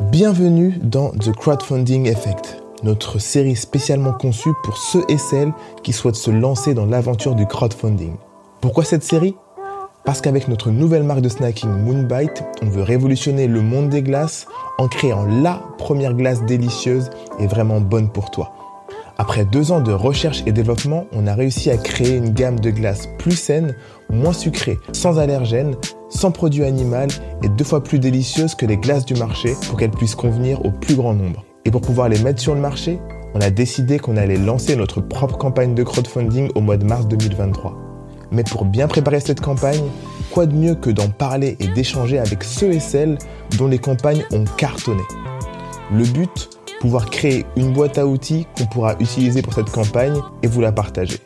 Bienvenue dans The Crowdfunding Effect, notre série spécialement conçue pour ceux et celles qui souhaitent se lancer dans l'aventure du crowdfunding. Pourquoi cette série? Parce qu'avec notre nouvelle marque de snacking Moonbite, on veut révolutionner le monde des glaces en créant la première glace délicieuse et vraiment bonne pour toi. Après deux ans de recherche et développement, on a réussi à créer une gamme de glaces plus saine, moins sucrée, sans allergènes, sans produits animaux et deux fois plus délicieuse que les glaces du marché pour qu'elles puissent convenir au plus grand nombre. Et pour pouvoir les mettre sur le marché, on a décidé qu'on allait lancer notre propre campagne de crowdfunding au mois de mars 2023. Mais pour bien préparer cette campagne, quoi de mieux que d'en parler et d'échanger avec ceux et celles dont les campagnes ont cartonné? Le but, pouvoir créer une boîte à outils qu'on pourra utiliser pour cette campagne et vous la partager.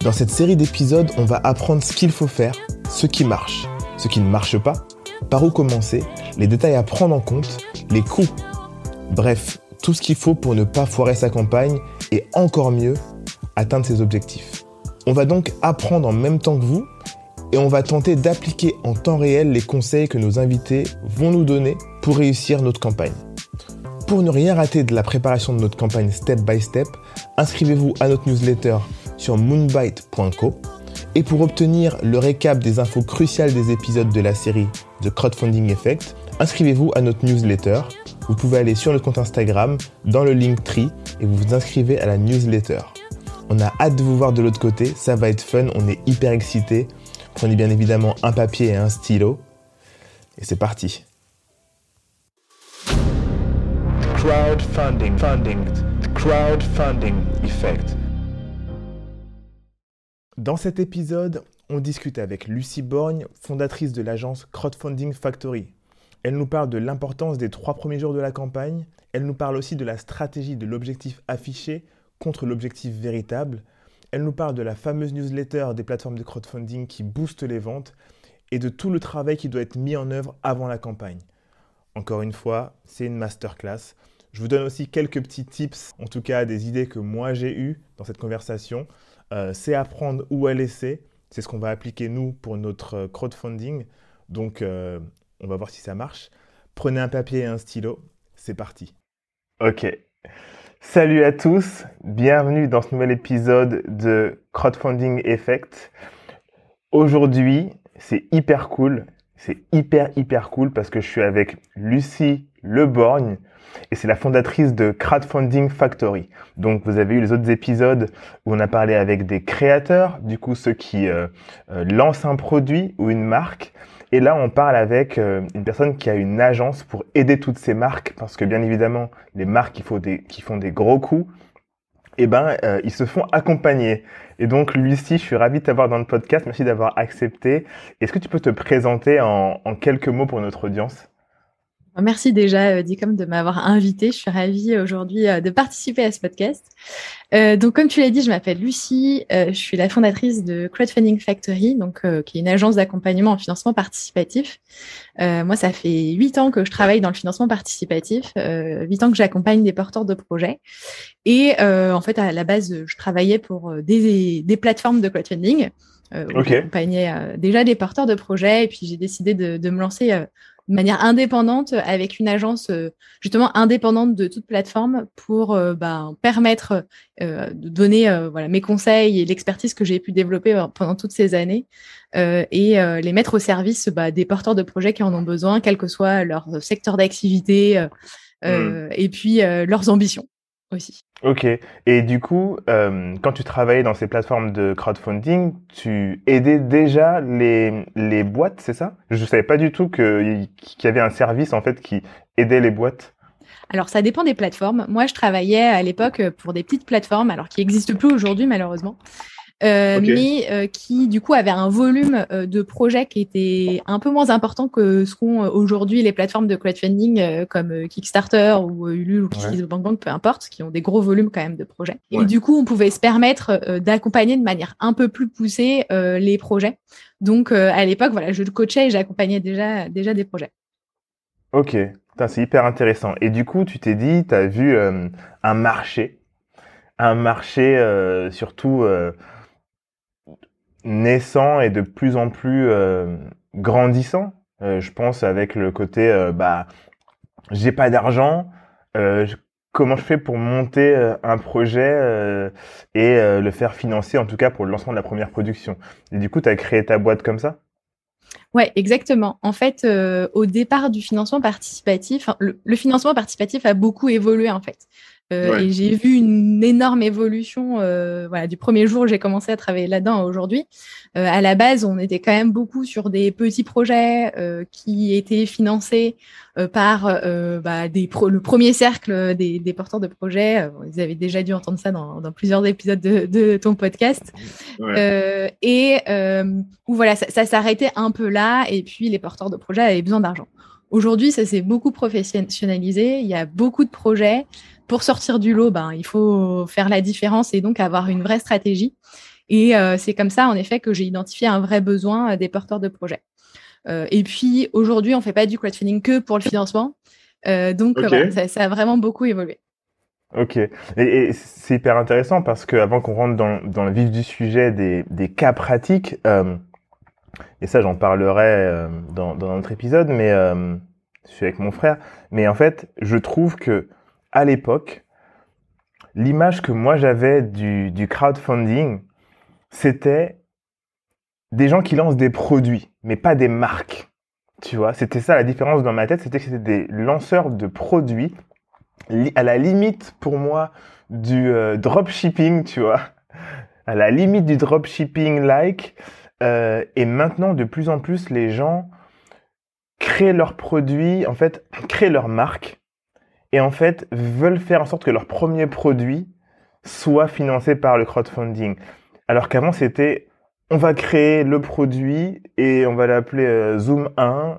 Dans cette série d'épisodes, on va apprendre ce qu'il faut faire, ce qui marche, ce qui ne marche pas, par où commencer, les détails à prendre en compte, les coûts. Bref, tout ce qu'il faut pour ne pas foirer sa campagne et encore mieux, atteindre ses objectifs. On va donc apprendre en même temps que vous et on va tenter d'appliquer en temps réel les conseils que nos invités vont nous donner pour réussir notre campagne. Pour ne rien rater de la préparation de notre campagne step by step, inscrivez-vous à notre newsletter sur moonbite.co et pour obtenir le récap des infos cruciales des épisodes de la série The Crowdfunding Effect, inscrivez-vous à notre newsletter. Vous pouvez aller sur le compte Instagram, dans le link tree, et vous vous inscrivez à la newsletter. On a hâte de vous voir de l'autre côté, ça va être fun, on est hyper excités. Prenez bien évidemment un papier et un stylo. Et c'est parti. Crowdfunding, funding, crowdfunding effect. Dans cet épisode, on discute avec Lucie Borgne, fondatrice de l'agence Crowdfunding Factory. Elle nous parle de l'importance des trois premiers jours de la campagne. Elle nous parle aussi de la stratégie de l'objectif affiché contre l'objectif véritable. Elle nous parle de la fameuse newsletter des plateformes de crowdfunding qui boostent les ventes et de tout le travail qui doit être mis en œuvre avant la campagne. Encore une fois, c'est une masterclass. Je vous donne aussi quelques petits tips, en tout cas des idées que moi j'ai eues dans cette conversation. Euh, c'est apprendre ou à laisser. C'est ce qu'on va appliquer nous pour notre euh, crowdfunding. Donc, euh, on va voir si ça marche. Prenez un papier et un stylo. C'est parti. Ok. Salut à tous. Bienvenue dans ce nouvel épisode de Crowdfunding Effect. Aujourd'hui, c'est hyper cool. C'est hyper, hyper cool parce que je suis avec Lucie Leborgne et c'est la fondatrice de Crowdfunding Factory. Donc vous avez eu les autres épisodes où on a parlé avec des créateurs, du coup ceux qui euh, euh, lancent un produit ou une marque. Et là on parle avec euh, une personne qui a une agence pour aider toutes ces marques, parce que bien évidemment les marques qui font des, gros coups, eh ben ils se font accompagner. Et donc Lucie, je suis ravi de t'avoir dans le podcast. Merci d'avoir accepté. Est-ce que tu peux te présenter en quelques mots pour notre audience? Merci déjà, euh, Dicom, de m'avoir invité. Je suis ravie aujourd'hui euh, de participer à ce podcast. Euh, donc, comme tu l'as dit, je m'appelle Lucie. je suis la fondatrice de Crowdfunding Factory, donc qui est une agence d'accompagnement en financement participatif. moi, ça fait huit ans que je travaille dans le financement participatif, huit ans que j'accompagne des porteurs de projets. Et en fait, à la base, je travaillais pour des, des plateformes de crowdfunding. Euh, J'accompagnais déjà des porteurs de projets et puis j'ai décidé de, de, me lancer de manière indépendante avec une agence euh, justement indépendante de toute plateforme pour euh, bah, permettre euh, de donner voilà, mes conseils et l'expertise que j'ai pu développer pendant toutes ces années et les mettre au service bah, des porteurs de projets qui en ont besoin, quel que soit leur secteur d'activité mmh. et puis leurs ambitions aussi. Ok. Et du coup, euh, quand tu travaillais dans ces plateformes de crowdfunding, tu aidais déjà les, les boîtes, c'est ça? Je ne savais pas du tout qu'il y avait un service en fait qui aidait les boîtes. Alors, ça dépend des plateformes. Moi, je travaillais à l'époque pour des petites plateformes, alors qui n'existent plus aujourd'hui, malheureusement. Euh, mais euh, qui du coup avait un volume euh, de projets qui était un peu moins important que ce qu'ont aujourd'hui les plateformes de crowdfunding comme Kickstarter ou Ulule ou KissKissBankBank, peu importe, qui ont des gros volumes quand même de projets. Et du coup, on pouvait se permettre d'accompagner de manière un peu plus poussée les projets. Donc à l'époque, voilà, je coachais et j'accompagnais déjà déjà des projets. Ok, c'est hyper intéressant. Et du coup, tu t'es dit, tu as vu un marché, un marché surtout naissant et de plus en plus euh, grandissant. Euh, je pense avec le côté, euh, bah, j'ai pas d'argent, comment je fais pour monter un projet et le faire financer, en tout cas pour le lancement de la première production. Et du coup, tu as créé ta boîte comme ça? Ouais, exactement. En fait, au départ du financement participatif, le, financement participatif a beaucoup évolué en fait. Euh, et j'ai vu une énorme évolution euh, voilà, du premier jour où j'ai commencé à travailler là-dedans à aujourd'hui. Euh, à la base, on était quand même beaucoup sur des petits projets qui étaient financés par bah, des pro le premier cercle des, des porteurs de projets. vous avez déjà dû entendre ça dans, dans plusieurs épisodes de, de ton podcast. Ouais. et où voilà, ça, ça s'arrêtait un peu là. Et puis, les porteurs de projets avaient besoin d'argent. Aujourd'hui, ça s'est beaucoup professionnalisé. Il y a beaucoup de projets pour sortir du lot, ben, il faut faire la différence et donc avoir une vraie stratégie. Et euh, c'est comme ça, en effet, que j'ai identifié un vrai besoin euh, des porteurs de projets. Euh, et puis, aujourd'hui, on ne fait pas du crowdfunding que pour le financement. donc, ça, a vraiment beaucoup évolué. Ok. Et, c'est hyper intéressant parce qu'avant qu'on rentre dans, dans, le vif du sujet des, des cas pratiques, et ça, j'en parlerai dans, dans notre épisode, mais je suis avec mon frère. Mais en fait, je trouve que à l'époque, l'image que moi j'avais du, crowdfunding, c'était des gens qui lancent des produits, mais pas des marques. Tu vois, c'était ça la différence dans ma tête, c'était que c'était des lanceurs de produits, à la limite pour moi du euh, dropshipping, tu vois, à la limite du dropshipping like. Euh, et maintenant, de plus en plus, les gens créent leurs produits, en fait, créent leur marque et en fait veulent faire en sorte que leur premier produit soit financé par le crowdfunding. Alors qu'avant c'était on va créer le produit et on va l'appeler euh, Zoom 1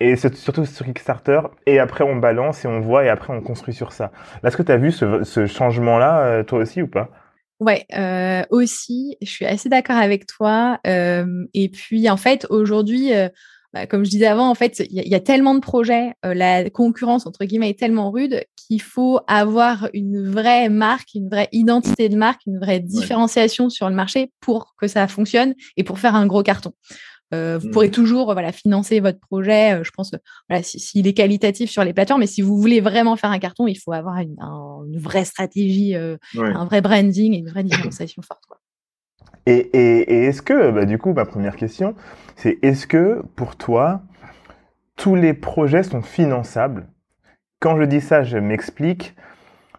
et surtout sur Kickstarter et après on balance et on voit et après on construit sur ça. Est-ce que tu as vu ce, changement-là euh, toi aussi ou pas? Ouais, euh, aussi, je suis assez d'accord avec toi. et puis en fait, aujourd'hui, comme je disais avant, en fait, il y, a tellement de projets, euh, la concurrence entre guillemets est tellement rude qu'il faut avoir une vraie marque, une vraie identité de marque, une vraie différenciation sur le marché pour que ça fonctionne et pour faire un gros carton. Euh, vous mmh. pourrez toujours voilà financer votre projet. Euh, je pense voilà s'il est qualitatif sur les plateformes, mais si vous voulez vraiment faire un carton, il faut avoir une, vraie stratégie, un vrai branding et une vraie différenciation forte. Quoi. Et, est-ce que, bah, du coup, ma première question, c'est est-ce que pour toi, tous les projets sont finançables? Quand je dis ça, je m'explique.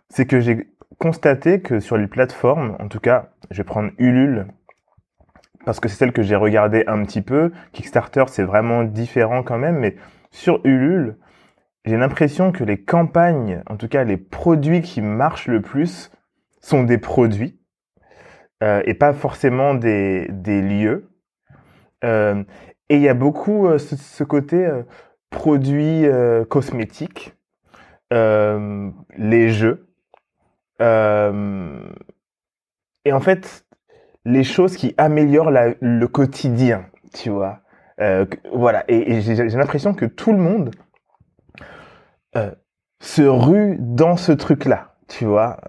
C'est que j'ai constaté que sur les plateformes, en tout cas, je vais prendre Ulule, parce que c'est celle que j'ai regardée un petit peu. Kickstarter, c'est vraiment différent quand même, mais sur Ulule, j'ai l'impression que les campagnes, en tout cas les produits qui marchent le plus, sont des produits euh, et pas forcément des, des lieux. Euh, et il y a beaucoup euh, ce, côté produits cosmétiques, les jeux. et en fait, les choses qui améliorent la, le quotidien, tu vois. voilà. Et, j'ai l'impression que tout le monde se rue dans ce truc-là, tu vois.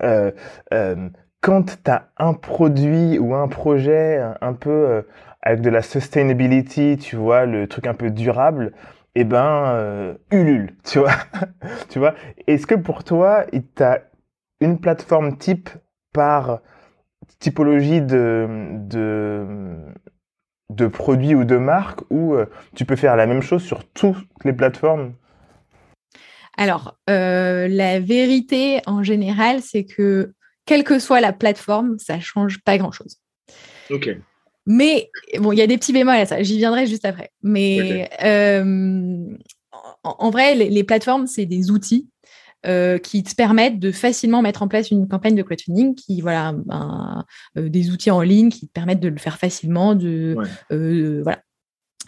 Quand tu as un produit ou un projet un peu euh, avec de la sustainability, tu vois, le truc un peu durable, eh ben, euh, tu vois. Est-ce que pour toi, tu as une plateforme type par typologie de, de, de produits ou de marques ou euh, tu peux faire la même chose sur toutes les plateformes? Alors, euh, la vérité en général, c'est que quelle que soit la plateforme, ça change pas grand-chose. Ok. Mais bon, il y a des petits bémols à ça. J'y viendrai juste après. Mais euh, en, vrai, les, plateformes, c'est des outils euh, qui te permettent de facilement mettre en place une campagne de crowdfunding, qui voilà, ben, euh, des outils en ligne qui te permettent de le faire facilement, de voilà.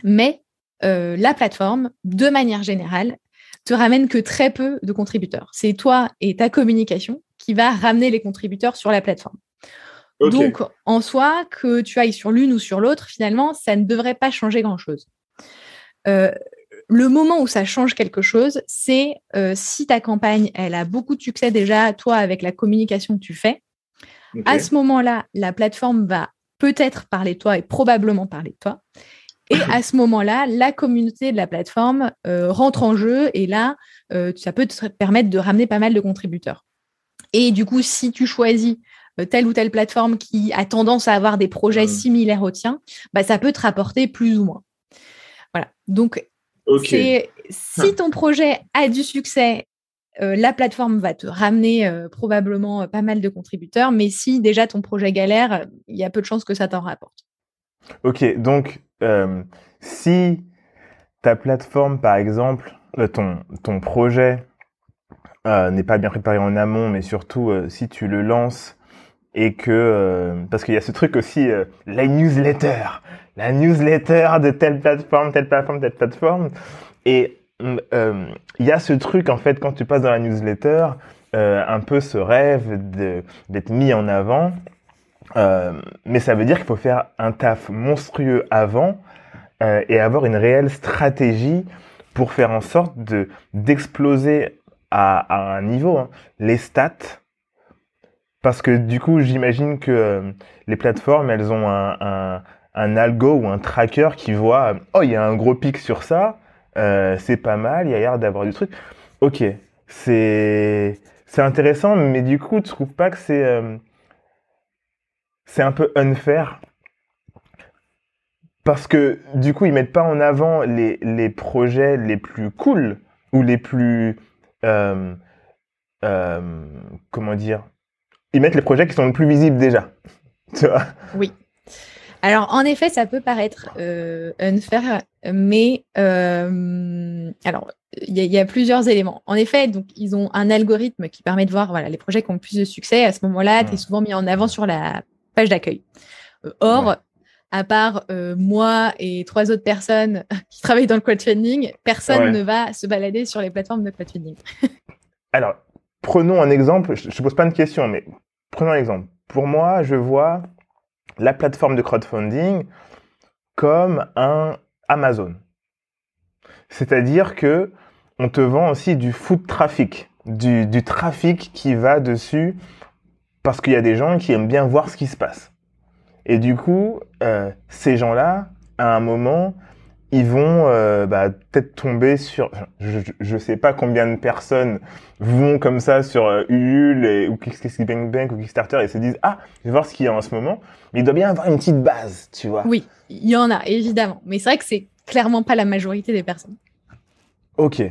Mais la plateforme, de manière générale, te ramène que très peu de contributeurs. C'est toi et ta communication qui va ramener les contributeurs sur la plateforme. Donc, en soi, que tu ailles sur l'une ou sur l'autre, finalement, ça ne devrait pas changer grand-chose. Euh, le moment où ça change quelque chose, c'est euh, si ta campagne, elle a beaucoup de succès déjà, toi, avec la communication que tu fais. À ce moment-là, la plateforme va peut-être parler de toi et probablement parler de toi. Et à ce moment-là, la communauté de la plateforme rentre en jeu et là, ça peut te permettre de ramener pas mal de contributeurs. Et du coup, si tu choisis telle ou telle plateforme qui a tendance à avoir des projets similaires aux tiens, bah, ça peut te rapporter plus ou moins. Voilà. Donc, si ah. ton projet a du succès, euh, la plateforme va te ramener euh, probablement euh, pas mal de contributeurs, mais si déjà ton projet galère, il y a peu de chances que ça t'en rapporte. Ok, donc si ta plateforme, par exemple, ton, ton projet n'est pas bien préparé en amont, mais surtout si tu le lances et que parce qu'il y a ce truc aussi la newsletter la newsletter de telle plateforme telle plateforme telle plateforme et euh, il y a ce truc en fait quand tu passes dans la newsletter, euh, un peu ce rêve d'être mis en avant. Euh, mais ça veut dire qu'il faut faire un taf monstrueux avant et avoir une réelle stratégie pour faire en sorte de d'exploser à, un niveau hein, les stats. Parce que du coup, j'imagine que les plateformes, elles ont un, un, algo ou un tracker qui voit, oh, il y a un gros pic sur ça, euh, c'est pas mal, il y a l'air d'avoir du truc. Ok, c'est intéressant, mais du coup, tu trouves pas que c'est euh, c'est un peu unfair? Parce que du coup, ils mettent pas en avant les, les projets les plus cool ou les plus euh, comment dire Ils mettent les projets qui sont le plus visibles déjà. Tu vois Oui. Alors, en effet, ça peut paraître euh, unfair, mais euh, alors il y, a plusieurs éléments. En effet, donc ils ont un algorithme qui permet de voir voilà les projets qui ont le plus de succès. À ce moment-là, tu es souvent mis en avant sur la page d'accueil. Euh, or, à part moi et trois autres personnes qui travaillent dans le crowdfunding, personne ne va se balader sur les plateformes de crowdfunding. alors, prenons un exemple. Je ne pose pas de question, mais prenons un exemple. Pour moi, je vois la plateforme de crowdfunding comme un Amazon. C'est-à-dire que on te vend aussi du foot traffic, du, du trafic qui va dessus parce qu'il y a des gens qui aiment bien voir ce qui se passe. Et du coup, euh, ces gens-là, à un moment, ils vont euh, bah, peut-être tomber sur, je ne sais pas combien de personnes vont comme ça sur euh, Ulule et, ou Kickstarter ou Kickstarter et se disent ah je vais voir ce qu'il y a en ce moment, mais il doit bien avoir une petite base, tu vois. Oui, il y en a évidemment, mais c'est vrai que c'est clairement pas la majorité des personnes. Ok,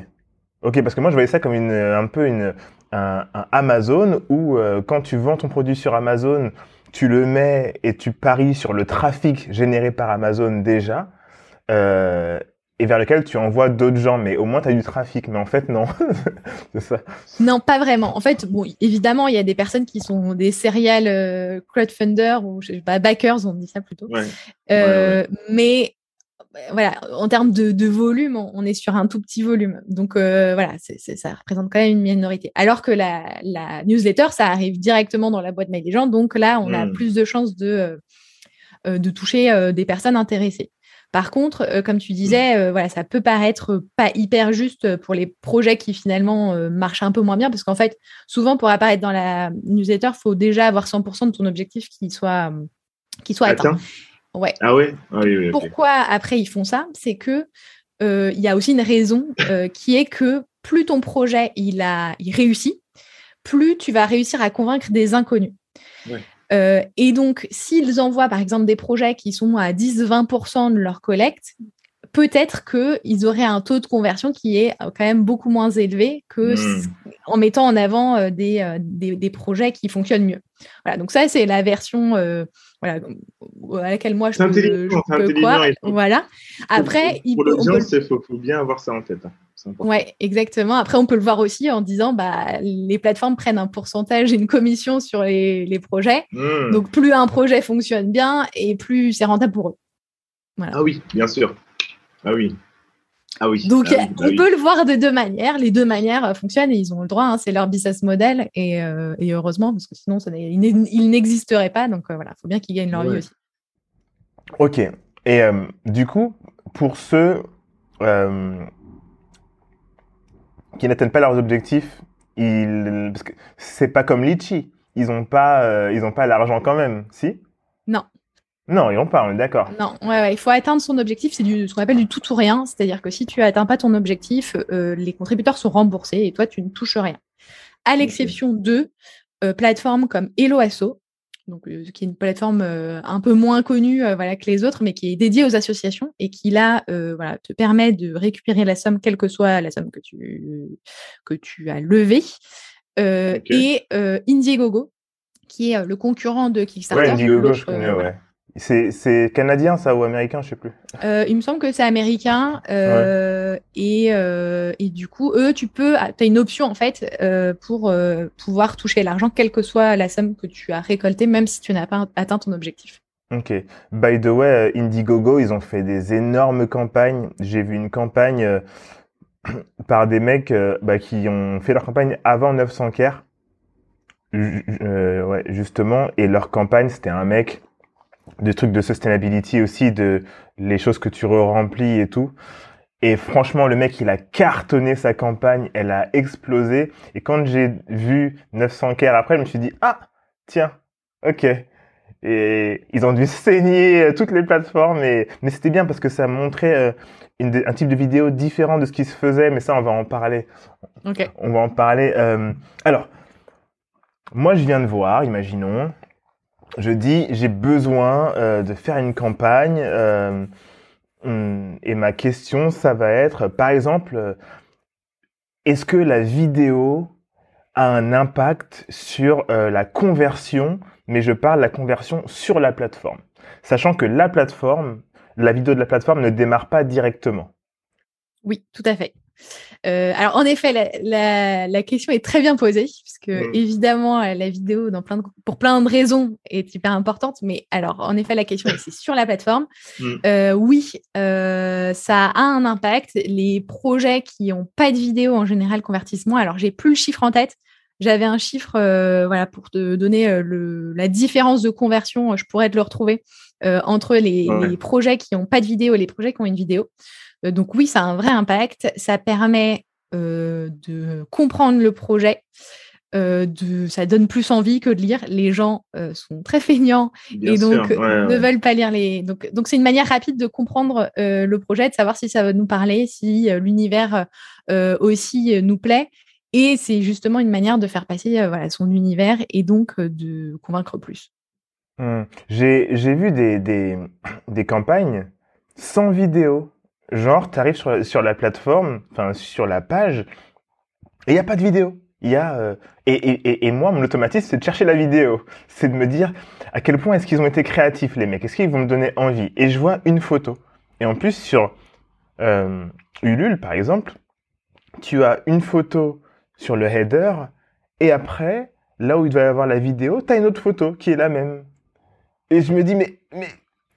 ok, parce que moi je voyais ça comme une un peu une un, Amazon où euh, quand tu vends ton produit sur Amazon, tu le mets et tu paries sur le trafic généré par Amazon déjà euh, et vers lequel tu envoies d'autres gens, mais au moins tu as du trafic. Mais en fait, non. c'est ça. Non, pas vraiment. En fait, bon, évidemment, il y a des personnes qui sont des serial euh, crowdfunders ou je sais pas, backers, on dit ça plutôt. Euh, mais voilà, en termes de, volume, on est sur un tout petit volume. Donc voilà, ça représente quand même une minorité. Alors que la, newsletter, ça arrive directement dans la boîte mail des gens. Donc là, on a hmm. plus de chances de, de toucher des personnes intéressées. Par contre, euh, comme tu disais, euh, voilà, ça peut paraître pas hyper juste pour les projets qui finalement euh, marchent un peu moins bien, parce qu'en fait, souvent pour apparaître dans la newsletter, il faut déjà avoir 100% de ton objectif qui soit, qui soit atteint. Ouais. Ah, ah oui, Pourquoi après ils font ça? C'est que il y a aussi une raison qui est que plus ton projet il a, il réussit, plus tu vas réussir à convaincre des inconnus. Ouais. Euh, et donc, s'ils envoient par exemple des projets qui sont à 10-20% de leur collecte, peut-être qu'ils auraient un taux de conversion qui est quand même beaucoup moins élevé que hmm. en mettant en avant euh, euh, des, des, projets qui fonctionnent mieux. Voilà, donc ça, c'est la version voilà, à laquelle moi je peux, je peux croire. Voilà. Après, pour, l'audience, il faut, bien avoir ça en tête. Hein. Oui, exactement. Après, on peut le voir aussi en disant bah, les plateformes prennent un pourcentage et une commission sur les, les projets. Hmm. Donc, plus un projet fonctionne bien et plus c'est rentable pour eux. Ah oui, bien sûr. Ah oui. Ah oui. Donc, ah bah on peut le voir de deux manières. Les deux manières euh, fonctionnent et ils ont le droit. Hein. c'est leur business model et, euh, et, heureusement, parce que sinon, ça il n'existerait pas. Donc, euh, voilà, il faut bien qu'ils gagnent leur vie aussi. Ok. Et du coup, pour ceux qui n'atteignent pas leurs objectifs, ils, parce que c'est pas comme Litchi. Ils ont pas, euh, ils ont pas l'argent quand même, si? Non. Et on parle, d'accord. Non, ouais, il faut atteindre son objectif. C'est ce qu'on appelle du tout ou rien. C'est-à-dire que si tu atteins pas ton objectif, euh, les contributeurs sont remboursés et toi, tu ne touches rien. À l'exception de euh, plateformes comme HelloAsso, donc euh, qui est une plateforme un peu moins connue voilà, que les autres, mais qui est dédiée aux associations et qui là voilà, te permet de récupérer la somme, quelle que soit la somme que tu, que tu as levée. Et Indiegogo, qui est le concurrent de Kickstarter. Ouais, Indiegogo, je connais, ouais. C'est canadien ça ou américain, je sais plus. Euh, il me semble que c'est américain euh, et, euh, et, du coup eux tu peux ah, tu as une option en fait euh, pour euh, pouvoir toucher l'argent quelle que soit la somme que tu as récoltée même si tu n'as pas atteint ton objectif. Ok. By the way, Indiegogo ils ont fait des énormes campagnes. J'ai vu une campagne par des mecs bah, qui ont fait leur campagne avant 900 k ouais, justement et leur campagne c'était un mec des trucs de sustainability aussi, de les choses que tu re-remplis et tout. Et franchement, le mec, il a cartonné sa campagne, elle a explosé. Et quand j'ai vu 900 k après, je me suis dit, ah, tiens, ok. Et ils ont dû saigner euh, toutes les plateformes, et... mais c'était bien parce que ça montrait euh, une, un type de vidéo différent de ce qui se faisait, mais ça, on va en parler. Ok. On va en parler. Euh... Alors, moi, je viens de voir, imaginons, je dis j'ai besoin euh, de faire une campagne euh, hum, et ma question ça va être par exemple euh, est-ce que la vidéo a un impact sur la conversion mais je parle de la conversion sur la plateforme? Sachant que la plateforme la vidéo de la plateforme ne démarre pas directement. Oui tout à fait euh, alors en effet, la, question est très bien posée, puisque mm. évidemment la vidéo, dans plein de, pour plein de raisons, est hyper importante. Mais alors en effet, la question c'est sur la plateforme. Mm. Euh, oui, euh, ça a un impact. Les projets qui n'ont pas de vidéo en général convertissent moins. Alors j'ai plus le chiffre en tête. J'avais un chiffre, voilà, pour te donner le, la différence de conversion. Je pourrais te le retrouver entre les, les projets qui n'ont pas de vidéo et les projets qui ont une vidéo. Euh, donc oui, ça a un vrai impact. Ça permet euh, de comprendre le projet. Euh, de, ça donne plus envie que de lire. Les gens sont très feignants et donc ne veulent pas lire les. Donc, donc c'est une manière rapide de comprendre le projet, de savoir si ça va nous parler, si l'univers aussi nous plaît. Et c'est justement une manière de faire passer voilà, son univers et donc de convaincre plus. Mmh. J'ai vu des, des, campagnes sans vidéo. Genre, tu arrives sur, sur la plateforme, enfin sur la page, et il n'y a pas de vidéo. Y a euh, et, et, et, moi, mon automatisme, c'est de chercher la vidéo. C'est de me dire à quel point est-ce qu'ils ont été créatifs, les mecs. Est-ce qu'ils vont me donner envie? Et je vois une photo. Et en plus, sur euh, Ulule, par exemple, tu as une photo sur le header, et après, là où il doit y avoir la vidéo, tu as une autre photo qui est la même. Et je me dis, mais, mais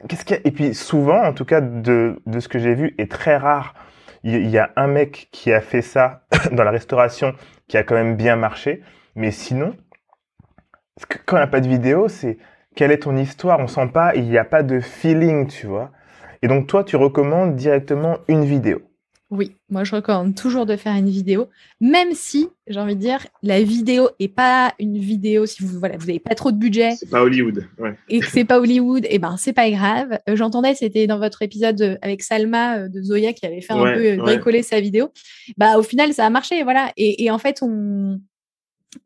Qu'est-ce qu'il y a? Et puis souvent, en tout cas de, de ce que j'ai vu, et très rare, il y a un mec qui a fait ça dans la restauration qui a quand même bien marché. Mais sinon, quand on n'a pas de vidéo, c'est quelle est ton histoire? On sent pas, il n'y a pas de feeling, tu vois. Et donc toi, tu recommandes directement une vidéo. Oui, moi je recommande toujours de faire une vidéo, même si j'ai envie de dire la vidéo est pas une vidéo si vous voilà vous n'avez pas trop de budget. C'est pas Hollywood. Ouais. Et que c'est pas Hollywood, et eh ben c'est pas grave. Euh, j'entendais c'était dans votre épisode euh, avec Salma euh, de Zoya qui avait fait un peu bricoler sa vidéo. Bah au final ça a marché voilà. Et, et en fait on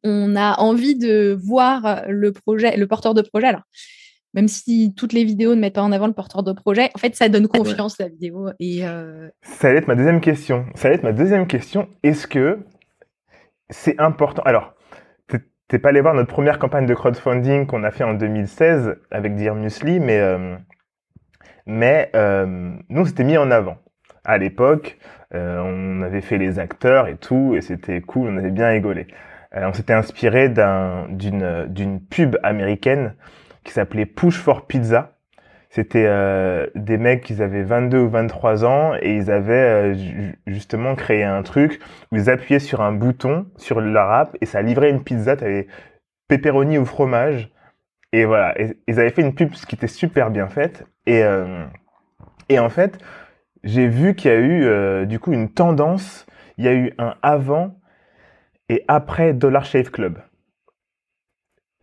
on a envie de voir le projet, le porteur de projet. Alors même si toutes les vidéos ne mettent pas en avant le porteur de projet, en fait, ça donne confiance la vidéo. Et euh, Ça allait être ma deuxième question. Ça allait être ma deuxième question. Est-ce que c'est important? Alors, t'es pas allé voir notre première campagne de crowdfunding qu'on a fait en 2016 avec Dear Musli, mais euh, mais euh, nous, c'était mis en avant. À l'époque, on avait fait les acteurs et tout, et c'était cool, on avait bien rigolé. on s'était inspiré d'une d'une pub américaine qui s'appelait Push for Pizza. C'était euh, des mecs qui avaient 22 ou 23 ans et ils avaient euh, justement créé un truc où ils appuyaient sur un bouton sur leur app et ça livrait une pizza. T'avais pepperoni ou fromage et voilà. ils avaient fait une pub qui était super bien faite et euh, et en fait j'ai vu qu'il y a eu du coup une tendance. Il y a eu un avant et après Dollar Shave Club.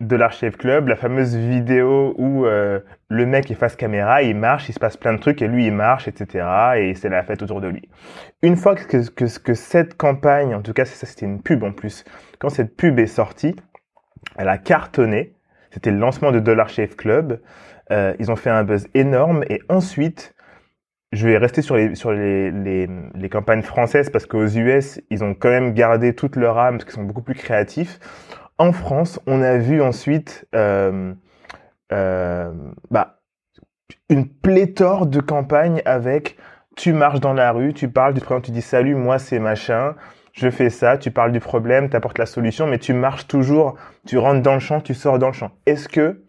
De l'Archive Club, la fameuse vidéo où euh, le mec est face caméra, il marche, il se passe plein de trucs et lui il marche, etc. Et c'est la fête autour de lui. Une fois que, que, cette campagne, en tout cas c'était une pub en plus, quand cette pub est sortie, elle a cartonné. C'était le lancement de Dollar Shave Club. Euh, ils ont fait un buzz énorme et ensuite, je vais rester sur les sur les, les, les campagnes françaises parce qu'aux US ils ont quand même gardé toute leur âme parce qu'ils sont beaucoup plus créatifs en France, on a vu ensuite euh, euh, bah, une pléthore de campagnes avec tu marches dans la rue, tu parles du problème, tu dis salut, moi c'est machin, je fais ça, tu parles du problème, tu apportes la solution, mais tu marches toujours, tu rentres dans le champ, tu sors dans le champ. Est-ce que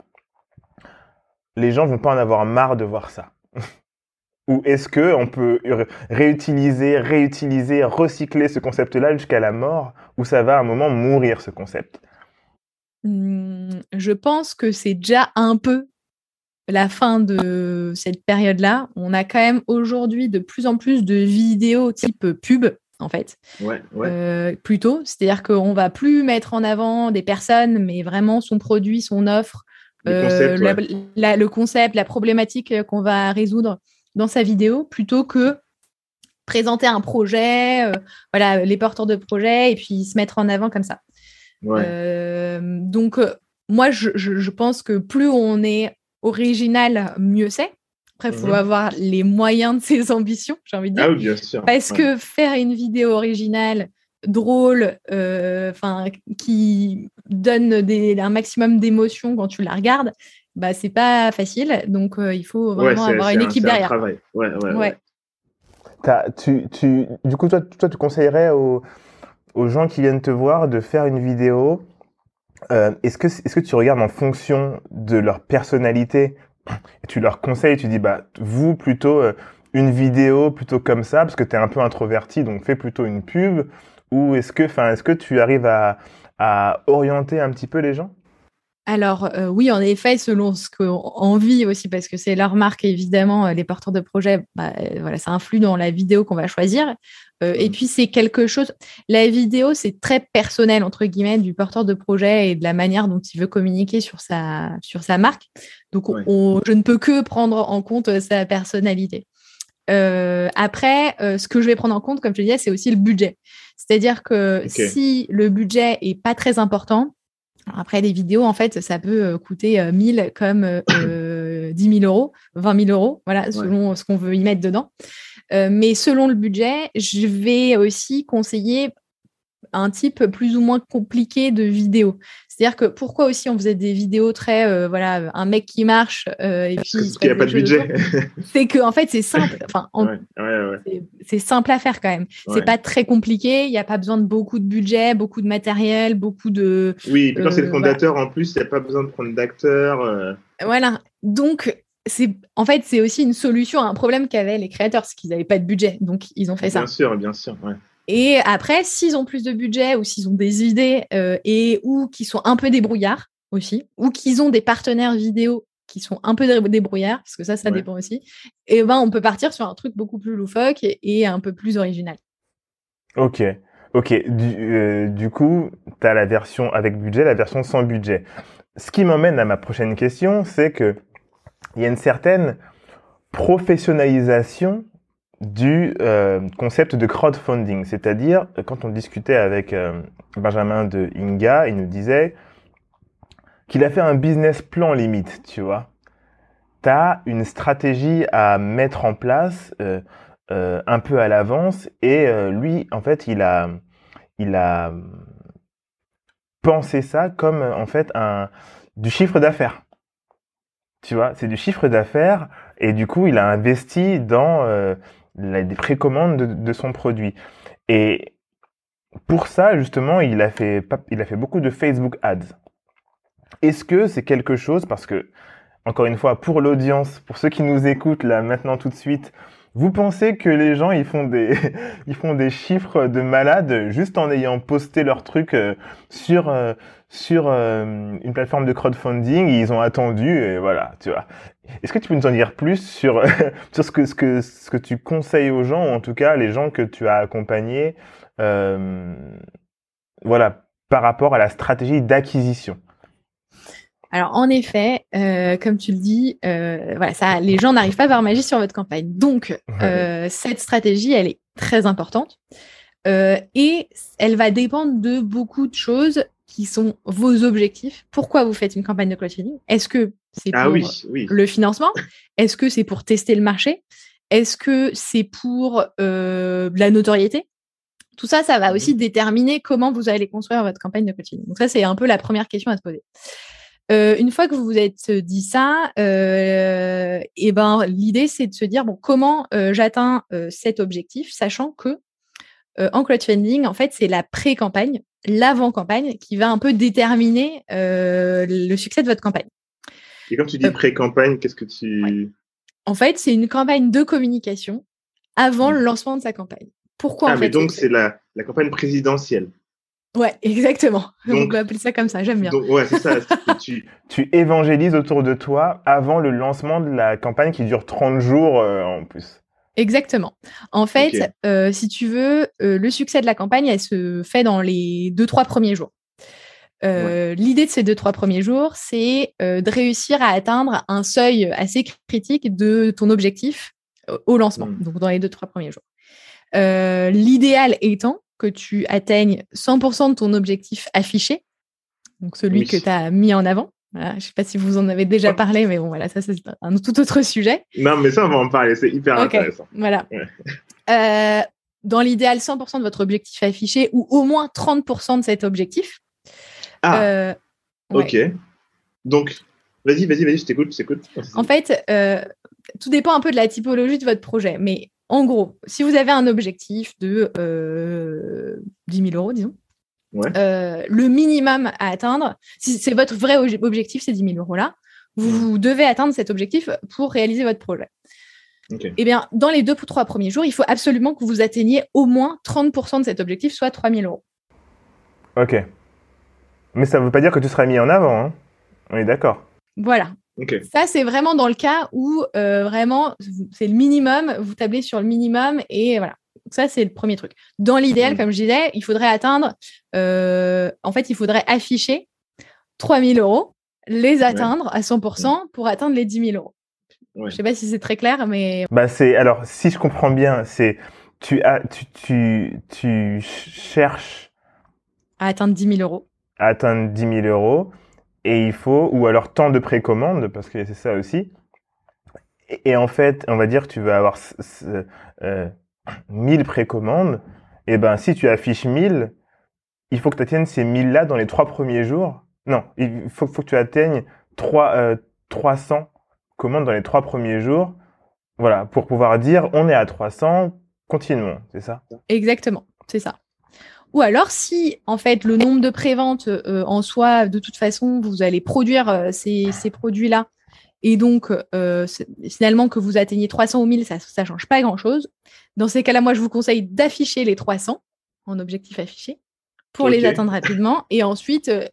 les gens vont pas en avoir marre de voir ça? Ou est-ce que on peut réutiliser, réutiliser, recycler ce concept-là jusqu'à la mort, ou ça va à un moment mourir ce concept? Je pense que c'est déjà un peu la fin de cette période-là. On a quand même aujourd'hui de plus en plus de vidéos type pub, en fait. Ouais, ouais. Euh, plutôt. C'est-à-dire qu'on va plus mettre en avant des personnes, mais vraiment son produit, son offre, Le euh, concept, la- ouais. la- le concept, la problématique euh, qu'on va résoudre dans sa vidéo, plutôt que présenter un projet, euh, voilà, les porteurs de projet, et puis se mettre en avant comme ça. Ouais. Euh, donc, euh, moi, je, je- je pense que plus on est original, mieux c'est. Après, il faut Mhm. avoir les moyens de ses ambitions, j'ai envie de dire. Ah oui, bien sûr. Parce Ouais. que faire une vidéo originale, drôle, euh, enfin, qui donne des- un maximum d'émotion quand tu la regardes, bah, c'est pas facile. Donc, euh, il faut vraiment avoir une un- équipe c'est un derrière. travail. Ouais, ouais, ouais. Tu, tu, du coup, toi, toi, tu conseillerais aux, aux gens qui viennent te voir de faire une vidéo. euh, est-ce que, est-ce que tu regardes en fonction de leur personnalité? Tu leur conseilles, tu dis, bah, vous, plutôt euh, une vidéo plutôt comme ça, parce que tu es un peu introverti, donc fais plutôt une pub, ou est-ce que, est-ce que tu arrives à, orienter un petit peu les gens? Alors euh, oui, en effet, selon ce qu'on vit aussi, parce que c'est leur marque, évidemment, les porteurs de projet, bah, euh, voilà, ça influe dans la vidéo qu'on va choisir. Euh, Et Mm. puis c'est quelque chose, la vidéo, c'est très personnel, entre guillemets, du porteur de projet et de la manière dont il veut communiquer sur sa, sur sa marque. Donc on- Ouais. on- je ne peux que prendre en compte euh, sa personnalité. Euh, après, euh, ce que je vais prendre en compte, comme je disais, c'est aussi le budget. C'est-à-dire que si le budget est pas très important, Après, les vidéos, en fait, ça peut coûter euh, 1000 comme euh, euh, 10 000 euros, 20 000 euros, voilà, selon ce qu'on veut y mettre dedans. Euh, mais selon le budget, je vais aussi conseiller un type plus ou moins compliqué de vidéo. C'est-à-dire que pourquoi aussi on faisait des vidéos très, euh, voilà, un mec qui marche euh, et puis Parce qu'il n'y a pas de budget. C'est que en fait c'est simple. Enfin, en- ouais, ouais, ouais. c'est- simple à faire quand même. C'est pas très compliqué. Il n'y a pas besoin de beaucoup de budget, beaucoup de matériel, beaucoup de Oui, et puis quand c'est Euh, le fondateur, en plus, il n'y a pas besoin de prendre d'acteur. euh, Voilà. Donc, c'est en fait, c'est aussi une solution à un problème qu'avaient les créateurs, c'est qu'ils n'avaient pas de budget. Donc, ils ont fait ça. Bien sûr, bien sûr. Ouais. Et après, s'ils ont plus de budget ou s'ils ont des idées euh, et ou qu'ils sont un peu débrouillards aussi, ou qu'ils ont des partenaires vidéo qui sont un peu dé- débrouillards, parce que ça, ça Ouais. dépend aussi, et ben on peut partir sur un truc beaucoup plus loufoque et, et un peu plus original. Ok, ok. Du, euh, du coup, tu as la version avec budget, la version sans budget. Ce qui m'emmène à ma prochaine question, c'est que il y a une certaine professionnalisation du euh, concept de crowdfunding. C'est-à-dire, quand on discutait avec euh, Benjamin de Inga, il nous disait qu'il a fait un business plan limite, tu vois. Tu as une stratégie à mettre en place euh, un peu à l'avance et lui, en fait, il a, il a pensé ça comme en fait un, du chiffre d'affaires. Tu vois, c'est du chiffre d'affaires et du coup, il a investi dans euh, la, des précommandes de, son produit. Et pour ça, justement, il a fait beaucoup de Facebook Ads. Est-ce que c'est quelque chose, parce que, encore une fois, pour l'audience, pour ceux qui nous écoutent là maintenant tout de suite, vous pensez que les gens ils font des ils font des chiffres de malades juste en ayant posté leur truc euh, sur euh, sur euh, une plateforme de crowdfunding, ils ont attendu et voilà, tu vois. Est-ce que tu peux nous en dire plus sur sur ce que ce que ce que tu conseilles aux gens ou en tout cas les gens que tu as accompagnés euh, voilà, par rapport à la stratégie d'acquisition? Alors en effet, euh, comme tu le dis, euh, voilà, ça, les gens n'arrivent pas par magie sur votre campagne. Donc euh, cette stratégie, elle est très importante et elle va dépendre de beaucoup de choses qui sont vos objectifs. Pourquoi vous faites une campagne de crowdfunding? Est-ce que c'est Ah pour oui, oui. le financement? Est-ce que c'est pour tester le marché? Est-ce que c'est pour de la notoriété? Tout ça, ça va aussi déterminer comment vous allez construire votre campagne de coaching. Donc ça, c'est un peu la première question à se poser. Euh, une fois que vous vous êtes dit ça, euh, et ben l'idée c'est de se dire bon comment euh, j'atteins euh, cet objectif, sachant que euh, en crowdfunding, en fait, c'est la pré-campagne, l'avant-campagne qui va un peu déterminer euh, le succès de votre campagne. Et quand tu dis Euh, pré-campagne, qu'est-ce que tu. En fait, c'est une campagne de communication avant le lancement de sa campagne. Pourquoi ah, en mais fait donc c'est- c'est la, la campagne présidentielle. Ouais, exactement. On Donc- peut appeler ça comme ça, j'aime bien. Donc, ouais, c'est ça. c'est que tu... Tu évangélises autour de toi avant le lancement de la campagne qui dure 30 jours euh, en plus. Exactement. En fait, euh, si tu veux, euh, le succès de la campagne, elle se fait dans les deux, trois premiers jours. Euh, L'idée de ces deux, trois premiers jours, c'est euh, de réussir à atteindre un seuil assez critique de ton objectif euh, au lancement, Mm. donc dans les deux, trois premiers jours. Euh, L'idéal étant que tu atteignes 100% de ton objectif affiché, donc celui Oui. que tu as mis en avant. Voilà, je ne sais pas si vous en avez déjà parlé, mais bon, voilà, ça c'est un tout autre sujet. Non, mais ça, on va en parler. C'est hyper intéressant. Voilà. Ouais. Euh, dans l'idéal, 100% de votre objectif affiché ou au moins 30% de cet objectif. Ah, Euh, ouais. ok. Donc, vas-y, vas-y, vas-y, je t'écoute, je t'écoute. En fait, euh, tout dépend un peu de la typologie de votre projet. Mais en gros, si vous avez un objectif de euh, 10 000 euros, disons, Ouais. euh, le minimum à atteindre, si c'est votre vrai obje- objectif, ces 10 000 euros-là, vous, vous devez atteindre cet objectif pour réaliser votre projet. Eh bien, dans les deux ou trois premiers jours, il faut absolument que vous atteigniez au moins 30% de cet objectif, soit 3 000 euros. Ok. Mais ça veut pas dire que tu seras mis en avant. Hein. On est d'accord. Voilà. Ça, c'est vraiment dans le cas où euh, vraiment, c'est le minimum, vous tablez sur le minimum et voilà. Donc Ça, c'est le premier truc. Dans l'idéal, Mhm. comme je disais, il faudrait atteindre, euh, en fait, il faudrait afficher 3 000 euros, les atteindre à 100% pour atteindre les 10 000 euros. Ouais. Je sais pas si c'est très clair, mais Bah c'est alors si je comprends bien, c'est tu as tu tu tu ch- cherches à atteindre 10 000 euros. à atteindre 10 000 euros et il faut ou alors tant de précommandes parce que c'est ça aussi. Et, en fait, on va dire tu veux avoir euh, 1000 précommandes. Et ben si tu affiches 1000, il faut que tu atteignes ces 1000 là dans les trois premiers jours. Non, il faut, faut que tu atteignes 3 euh, 300 commandes dans les trois premiers jours. Voilà, pour pouvoir dire on est à 300, continuons, c'est ça? Exactement, c'est ça. Ou alors, si en fait le nombre de préventes euh, en soi, de toute façon, vous allez produire euh, ces, ces produits-là, et donc euh, finalement que vous atteignez 300 ou 1000, ça ne change pas grand-chose. Dans ces cas-là, moi, je vous conseille d'afficher les 300 en objectif affiché pour les atteindre rapidement, et ensuite euh,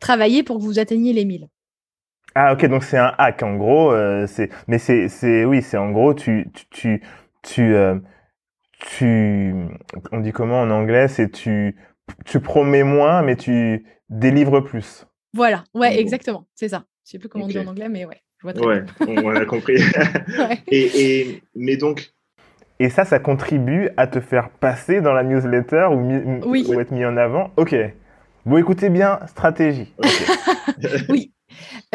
travailler pour que vous atteigniez les 1000. Ah ok donc c'est un hack en gros c'est mais c'est c'est oui c'est en gros tu tu tu tu, tu on dit comment en anglais c'est tu tu promets moins mais tu délivres plus. Voilà, ouais, Bon. exactement, c'est ça. Je sais plus comment on dit en anglais, mais ouais, je vois très Ouais, on, on a compris. bien. Ouais. et, et, mais donc, Et ça ça contribue à te faire passer dans la newsletter ou, Oui. être mis en avant. Ok. Bon écoutez bien stratégie. ok.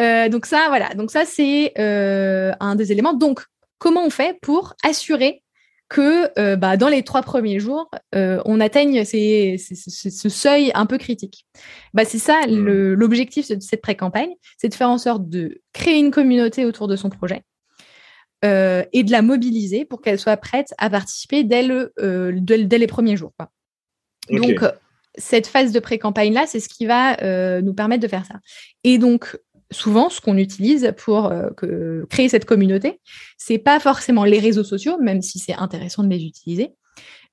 Euh, donc ça, voilà. Donc ça, c'est euh, un des éléments. Donc, comment on fait pour assurer que euh, bah, dans les trois premiers jours, euh, on atteigne ces- ces- ce, ce seuil un peu critique bah, C'est ça Mm. le- l'objectif de cette pré-campagne, c'est de faire en sorte de créer une communauté autour de son projet euh, et de la mobiliser pour qu'elle soit prête à participer dès, le, dès, dès les premiers jours. quoi. Donc, cette phase de pré-campagne-là, c'est ce qui va nous permettre de faire ça. Et donc, souvent, ce qu'on utilise pour euh, que- créer cette communauté, c'est pas forcément les réseaux sociaux, même si c'est intéressant de les utiliser,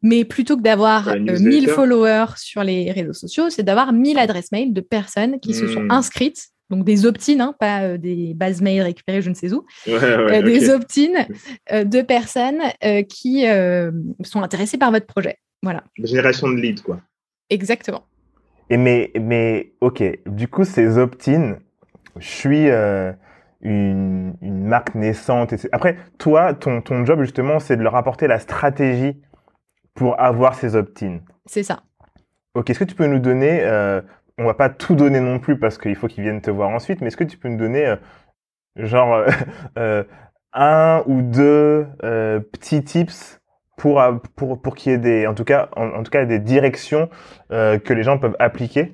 mais plutôt que d'avoir euh, newsletter. 1000 followers sur les réseaux sociaux, c'est d'avoir 1000 adresses mail de personnes qui se sont Hmm. inscrites, donc des opt-in, hein, pas euh, des bases mail récupérées je ne sais où, Ouais, ouais, euh, des ok. opt-in euh, de personnes euh, qui euh, sont intéressées par votre projet. Voilà, Génération de leads, quoi. exactement. Et mais mais ok du coup ces opt-in je suis euh, une, une marque naissante. Et Après, toi, ton, ton job, justement, c'est de leur apporter la stratégie pour avoir ces opt-in. C'est ça. Ok, est-ce que tu peux nous donner, euh, on va pas tout donner non plus parce qu'il faut qu'ils viennent te voir ensuite, mais est-ce que tu peux nous donner, euh, genre, euh, un ou deux petits tips pour, pour, pour qu'il y ait des, en tout cas, en, en tout cas, des directions que les gens peuvent appliquer?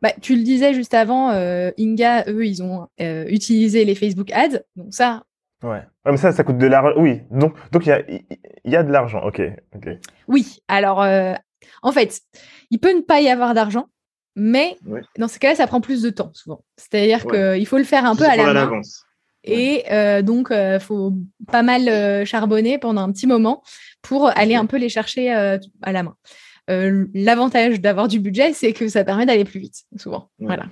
Bah, tu le disais juste avant, euh, Inga, eux, ils ont euh, utilisé les Facebook Ads. Donc ça, Ouais. Ouais, mais ça, ça coûte de l'argent. Oui, donc donc il y a, y a de l'argent. Ok, ok. oui. Alors, euh, en fait, il peut ne pas y avoir d'argent, mais dans ces cas-là, ça prend plus de temps souvent. C'est-à-dire Ouais. qu'il faut le faire un peu à la main. l'avance. Et euh, donc, il faut pas mal euh, charbonner pendant un petit moment pour aller un peu les chercher à la main. Euh, L'avantage d'avoir du budget, c'est que ça permet d'aller plus vite, souvent. Ouais. Voilà.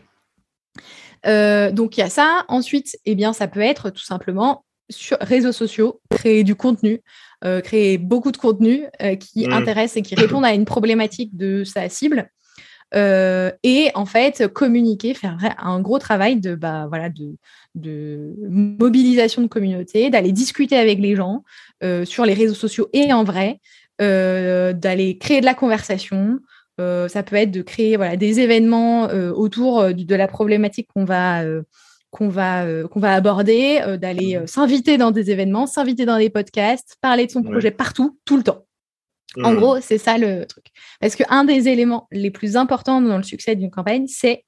Euh, donc, il y a ça. Ensuite, eh bien, ça peut être tout simplement sur réseaux sociaux, créer du contenu, euh, créer beaucoup de contenu qui Mm. intéresse et qui répondent à une problématique de sa cible. Euh, et en fait, communiquer, faire un gros travail de, bah, voilà, de, de mobilisation de communauté, d'aller discuter avec les gens euh, sur les réseaux sociaux et en vrai, d'aller créer de la conversation. Euh, ça peut être de créer voilà, des événements euh, autour euh, de la problématique qu'on va, euh, qu'on va, euh, qu'on va aborder, euh, d'aller euh, s'inviter dans des événements, s'inviter dans des podcasts, parler de son Ouais. projet partout, tout le temps. En Mm. gros, c'est ça le truc. Parce qu'un des éléments les plus importants dans le succès d'une campagne, c'est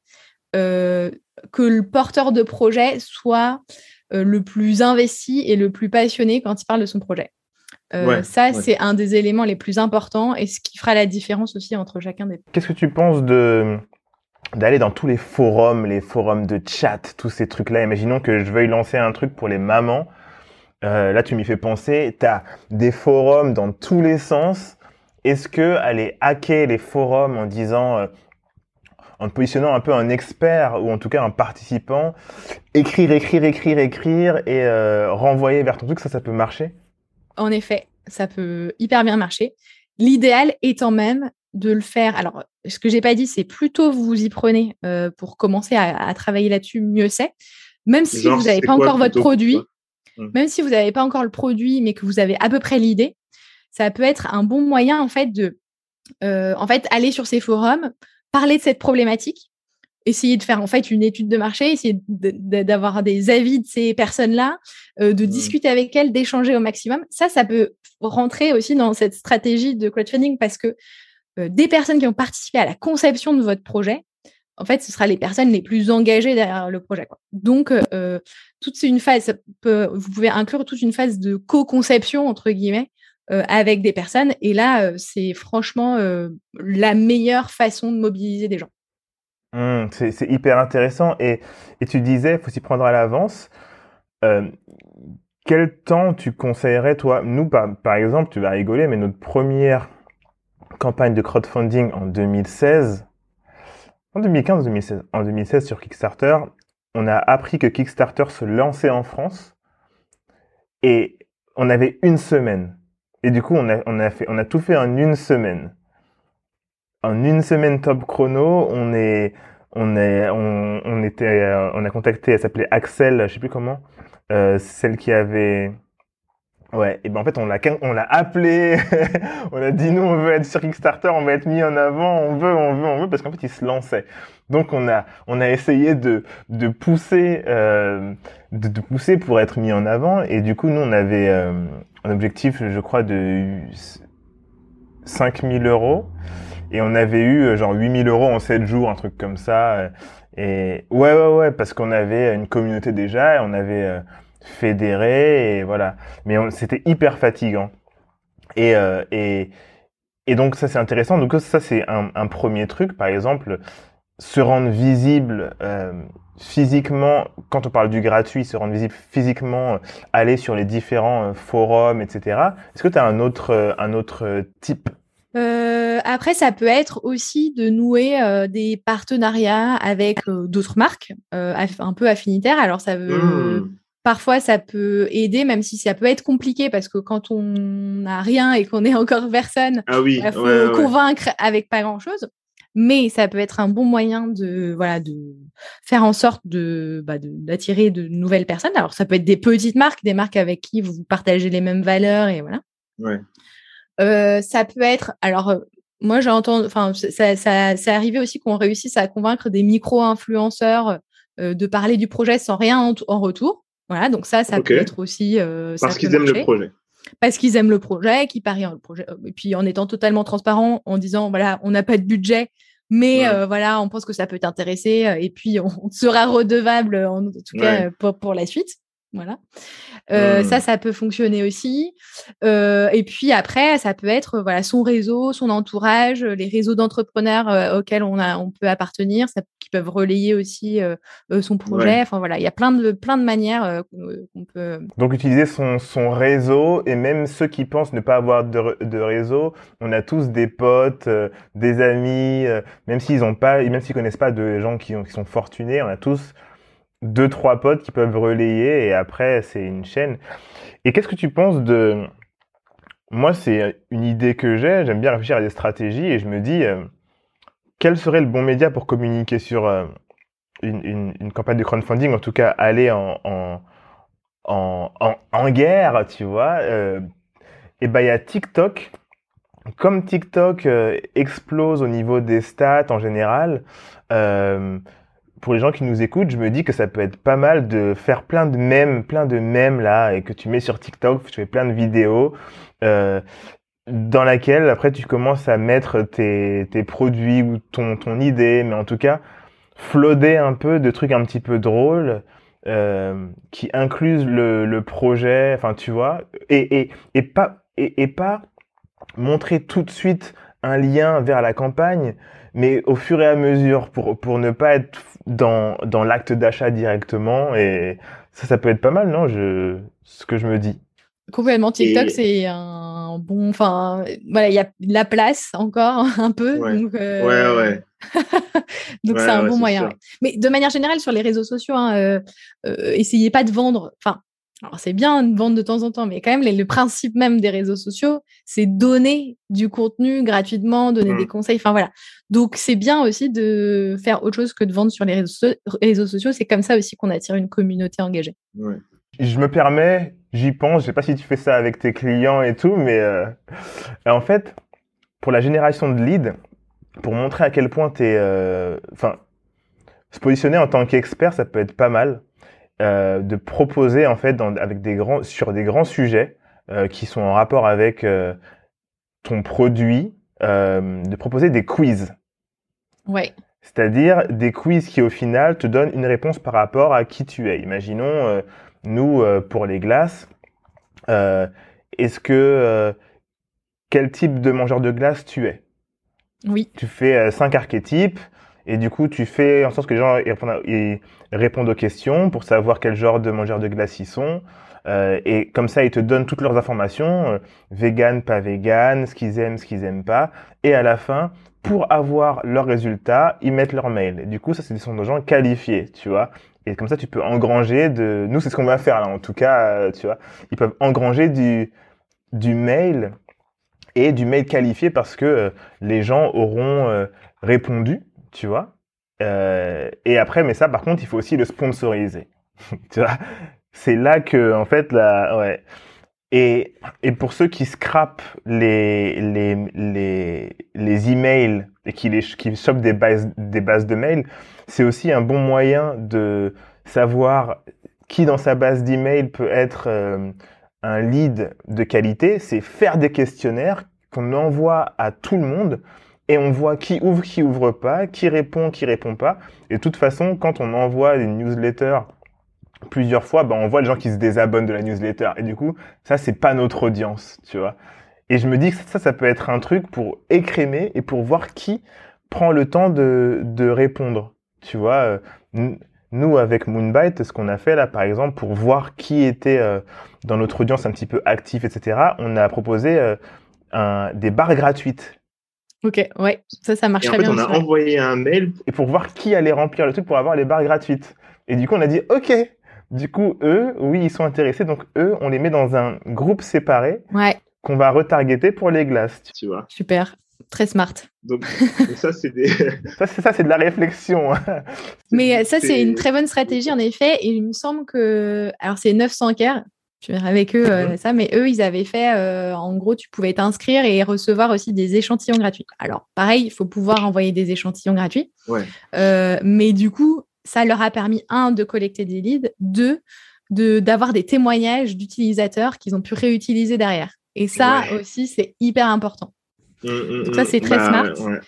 euh, que le porteur de projet soit euh, le plus investi et le plus passionné quand il parle de son projet. Euh, Ouais, ça, ouais. c'est un des éléments les plus importants et ce qui fera la différence aussi entre chacun des. Qu'est-ce que tu penses de d'aller dans tous les forums, les forums de chat, tous ces trucs-là? Imaginons que je veuille lancer un truc pour les mamans. Euh, là, tu m'y fais penser. T'as des forums dans tous les sens. Est-ce que aller hacker les forums en disant, euh, en te positionnant un peu un expert ou en tout cas un participant, écrire, écrire, écrire, écrire et euh, renvoyer vers ton truc, ça, ça peut marcher? En effet, ça peut hyper bien marcher. L'idéal étant même de le faire. Alors, ce que j'ai pas dit, c'est plutôt vous vous y prenez euh, pour commencer à, à travailler là-dessus, mieux c'est. Même si Genre, vous n'avez pas quoi encore votre produit, quoi Mm. même si vous n'avez pas encore le produit, mais que vous avez à peu près l'idée, ça peut être un bon moyen en fait de, euh, en fait, aller sur ces forums, parler de cette problématique, essayer de faire en fait une étude de marché, essayer d'avoir des avis de ces personnes-là, euh, de Mm. discuter avec elles, d'échanger au maximum. Ça, ça peut rentrer aussi dans cette stratégie de crowdfunding parce que euh, des personnes qui ont participé à la conception de votre projet, en fait, ce sera les personnes les plus engagées derrière le projet. Quoi. Donc, euh, toute une phase, peut- vous pouvez inclure toute une phase de co-conception, entre guillemets, euh, avec des personnes. Et là, euh, c'est franchement euh, la meilleure façon de mobiliser des gens. Hum, c'est hyper intéressant. Et, et tu disais, faut s'y prendre à l'avance. Euh, quel temps tu conseillerais, toi? Nous, par, par exemple, tu vas rigoler, mais notre première campagne de crowdfunding en 2016, en 2015 2016, en 2016 sur Kickstarter, on a appris que Kickstarter se lançait en France et on avait une semaine. Et du coup, on a, on a, fait, on a tout fait en une semaine. En une semaine top chrono, on est, on est, on, était, on a contacté, elle s'appelait Axel, je sais plus comment, euh, celle qui avait, ouais, et ben en fait on l'a, on l'a appelé, on a dit nous on veut être sur Kickstarter, on veut être mis en avant, on veut, on veut, on veut, parce qu'en fait il se lançait. Donc on a, on a essayé de, de pousser, euh, de pousser pour être mis en avant, et du coup nous on avait euh, un objectif, je crois, de 5000 euros. Et on avait eu euh, genre 8000 euros en 7 jours, un truc comme ça. euh, Et ouais, ouais, ouais, parce qu'on avait une communauté déjà, et on avait euh, fédéré, et voilà. Mais c'était hyper fatigant. Et, euh, et, et donc ça c'est intéressant. Donc ça c'est un, premier truc, par exemple, se rendre visible euh, physiquement, quand on parle du gratuit, se rendre visible physiquement, aller sur les différents forums, etc. Est-ce que tu as un autre, un autre type Euh, après, ça peut être aussi de nouer euh, des partenariats avec euh, d'autres marques, un peu affinitaires. Alors, ça veut, Mm. parfois, ça peut aider, même si ça peut être compliqué, parce que quand on n'a rien et qu'on est encore personne, Ah oui, il faut ouais, ouais. convaincre avec pas grand-chose. Mais ça peut être un bon moyen de, voilà, de, faire en sorte de bah, d'attirer de, nouvelles personnes. Alors, ça peut être des petites marques, des marques avec qui vous partagez les mêmes valeurs et voilà. Ouais. Euh, ça peut être, alors, euh, moi, j'entends, enfin, ça, ça, c'est arrivé aussi qu'on réussisse à convaincre des micro-influenceurs euh, de parler du projet sans rien en, en retour. Voilà, donc ça, ça peut être aussi. euh, ça Parce qu'ils aiment le projet. parce qu'ils aiment le projet, qu'ils parient dans le projet, et puis en étant totalement transparent, en disant voilà, on n'a pas de budget, mais Ouais. euh, voilà, on pense que ça peut t'intéresser, et puis on, sera redevable en, en tout cas Ouais. euh, pour, pour la suite. Voilà. Euh. Ça, ça peut fonctionner aussi. Euh, et puis après, ça peut être euh, voilà son réseau, son entourage, les réseaux d'entrepreneurs euh, auxquels on a, on peut appartenir, ça, qui peuvent relayer aussi son projet. Ouais. Enfin voilà, il y a plein de plein de manières qu'on peut. Donc utiliser son, son réseau et même ceux qui pensent ne pas avoir de, de réseau, on a tous des potes, des amis, même s'ils ont pas, même s'ils connaissent pas de gens qui, ont- qui sont fortunés, on a tous deux trois potes qui peuvent relayer et après c'est une chaîne. Et qu'est-ce que tu penses de moi c'est une idée que j'ai, j'aime bien réfléchir à des stratégies et je me dis euh, quel serait le bon média pour communiquer sur euh, une, une, campagne de crowdfunding, en tout cas aller en, en en, guerre, tu vois, euh, et ben il y a TikTok. Comme TikTok euh, explose au niveau des stats en général, pour les gens qui nous écoutent, je me dis que ça peut être pas mal de faire plein de mèmes, plein de mèmes là, et que tu mets sur TikTok, tu fais plein de vidéos, euh, dans laquelle après tu commences à mettre tes, tes produits ou ton, ton idée, mais en tout cas, flotter un peu de trucs un petit peu drôles, euh, qui inclusent le, le projet, enfin tu vois, et, et, et pas et, et pas montrer tout de suite un lien vers la campagne, mais au fur et à mesure pour pour ne pas être dans dans l'acte d'achat directement et ça ça peut être pas mal non? Je ce que je me dis Complètement. TikTok, Et- c'est un bon. Enfin, voilà, il y a de la place encore un peu. Ouais. Donc, euh, Ouais, ouais. donc Ouais, c'est un ouais, bon moyen. sûr. Mais de manière générale, sur les réseaux sociaux, hein, euh, euh, essayez pas de vendre. Enfin, alors c'est bien de vendre de temps en temps, mais quand même, les- le principe même des réseaux sociaux, c'est donner du contenu gratuitement, donner des conseils. Enfin voilà. Donc c'est bien aussi de faire autre chose que de vendre sur les réseaux, so- réseaux sociaux. C'est comme ça aussi qu'on attire une communauté engagée. ouais. je me permets j'y pense je sais pas si tu fais ça avec tes clients et tout mais euh, en fait pour la génération de leads pour montrer à quel point t'es euh, enfin se positionner en tant qu'expert ça peut être pas mal euh, de proposer en fait dans, avec des grands sur des grands sujets euh, qui sont en rapport avec euh, ton produit de proposer des quiz Ouais. c'est-à-dire des quiz qui au final te donnent une réponse par rapport à qui tu es. Imaginons nous pour les glaces, est-ce que quel type de mangeur de glace tu es? Oui. Tu fais cinq archétypes et du coup tu fais en sorte que les gens y répondent, aux questions pour savoir quel genre de mangeur de glace ils sont. Euh, et comme ça, ils te donnent toutes leurs informations, euh, vegan, pas vegan, ce qu'ils aiment, ce qu'ils aiment pas. Et à la fin, pour avoir leurs résultats, ils mettent leur mail. Et du coup, ça, ce sont des gens qualifiés, tu vois. Et comme ça, tu peux engranger de... Nous, c'est ce qu'on va faire là, en tout cas, euh, tu vois. Ils peuvent engranger du, du mail et du mail qualifié parce que euh, les gens auront euh, répondu, tu vois. Euh, et après, mais ça, par contre, il faut aussi le sponsoriser. tu vois C'est là que, en fait, là, ouais. Et, et pour ceux qui scrapent les, les, les, les emails et qui, les, qui chopent des bases, des bases de mails, c'est aussi un bon moyen de savoir qui dans sa base d'email peut être euh, un lead de qualité. C'est faire des questionnaires qu'on envoie à tout le monde et on voit qui ouvre, qui ouvre pas, qui répond, qui répond pas. Et de toute façon, quand on envoie une newsletter plusieurs fois, ben, on voit les gens qui se désabonnent de la newsletter. Et du coup, ça, c'est pas notre audience, tu vois. Et je me dis que ça, ça peut être un truc pour écrémer et pour voir qui prend le temps de, de répondre. Tu vois, euh, nous, avec Moonbite, ce qu'on a fait là, par exemple, pour voir qui était euh, dans notre audience un petit peu actif, etc., on a proposé euh, des barres gratuites. Ok, ouais, ça, ça marche Et en très fait, bien. on a envoyé un mail. et pour voir qui allait remplir le truc pour avoir les barres gratuites. Et du coup, on a dit, OK. Du coup, eux, oui, ils sont intéressés. Donc, eux, on les met dans un groupe séparé Ouais, qu'on va retargeter pour les glaces. Tu vois. super. Très smart. Donc, ça, c'est des... ça, c'est ça, c'est de la réflexion. hein. Mais ça, c'est une très bonne stratégie, en effet. Et il me semble que. Alors, c'est 900 Care. Je verrai avec eux euh, ça, mais eux, ils avaient fait. euh, en gros, tu pouvais t'inscrire et recevoir aussi des échantillons gratuits. Alors, pareil, il faut pouvoir envoyer des échantillons gratuits. Ouais. Euh, mais du coup, ça leur a permis, un, de collecter des leads, deux, de, d'avoir des témoignages d'utilisateurs qu'ils ont pu réutiliser derrière. Et ça Ouais. aussi, c'est hyper important. Mm, mm, Donc ça, mm. c'est très smart. ouais.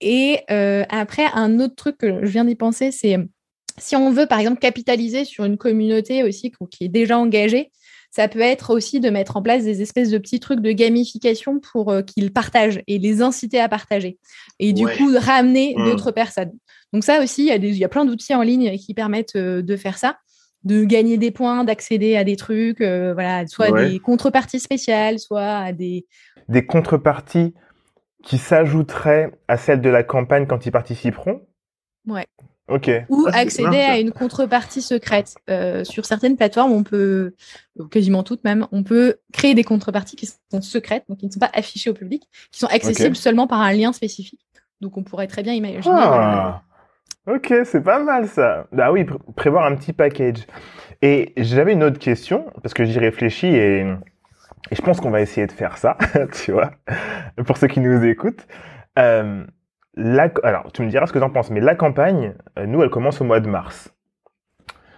Et euh, après, un autre truc que je viens d'y penser, c'est si on veut, par exemple, capitaliser sur une communauté aussi qui est déjà engagée, ça peut être aussi de mettre en place des espèces de petits trucs de gamification pour euh, qu'ils partagent et les inciter à partager. Et du Ouais. coup, ramener Mm. d'autres personnes. Donc ça aussi, il y, a y plein d'outils en ligne qui permettent euh, de faire ça, de gagner des points, d'accéder à des trucs, euh, voilà, soit Ouais. des contreparties spéciales, soit à des... Des contreparties qui s'ajouteraient à celles de la campagne quand ils participeront? Ouais. Ok. ou Ah, accéder à une contrepartie secrète. Euh, sur certaines plateformes, on peut, quasiment toutes même, on peut créer des contreparties qui sont secrètes, donc qui ne sont pas affichées au public, qui sont accessibles seulement par un lien spécifique. Donc on pourrait très bien imaginer. Ah. Ok, c'est pas mal ça. Bah oui, pr- prévoir un petit package. Et j'avais une autre question, parce que j'y réfléchis et, et je pense qu'on va essayer de faire ça, tu vois, pour ceux qui nous écoutent. Euh, la, alors, tu me diras ce que tu en penses, mais la campagne, euh, nous, elle commence au mois de mars.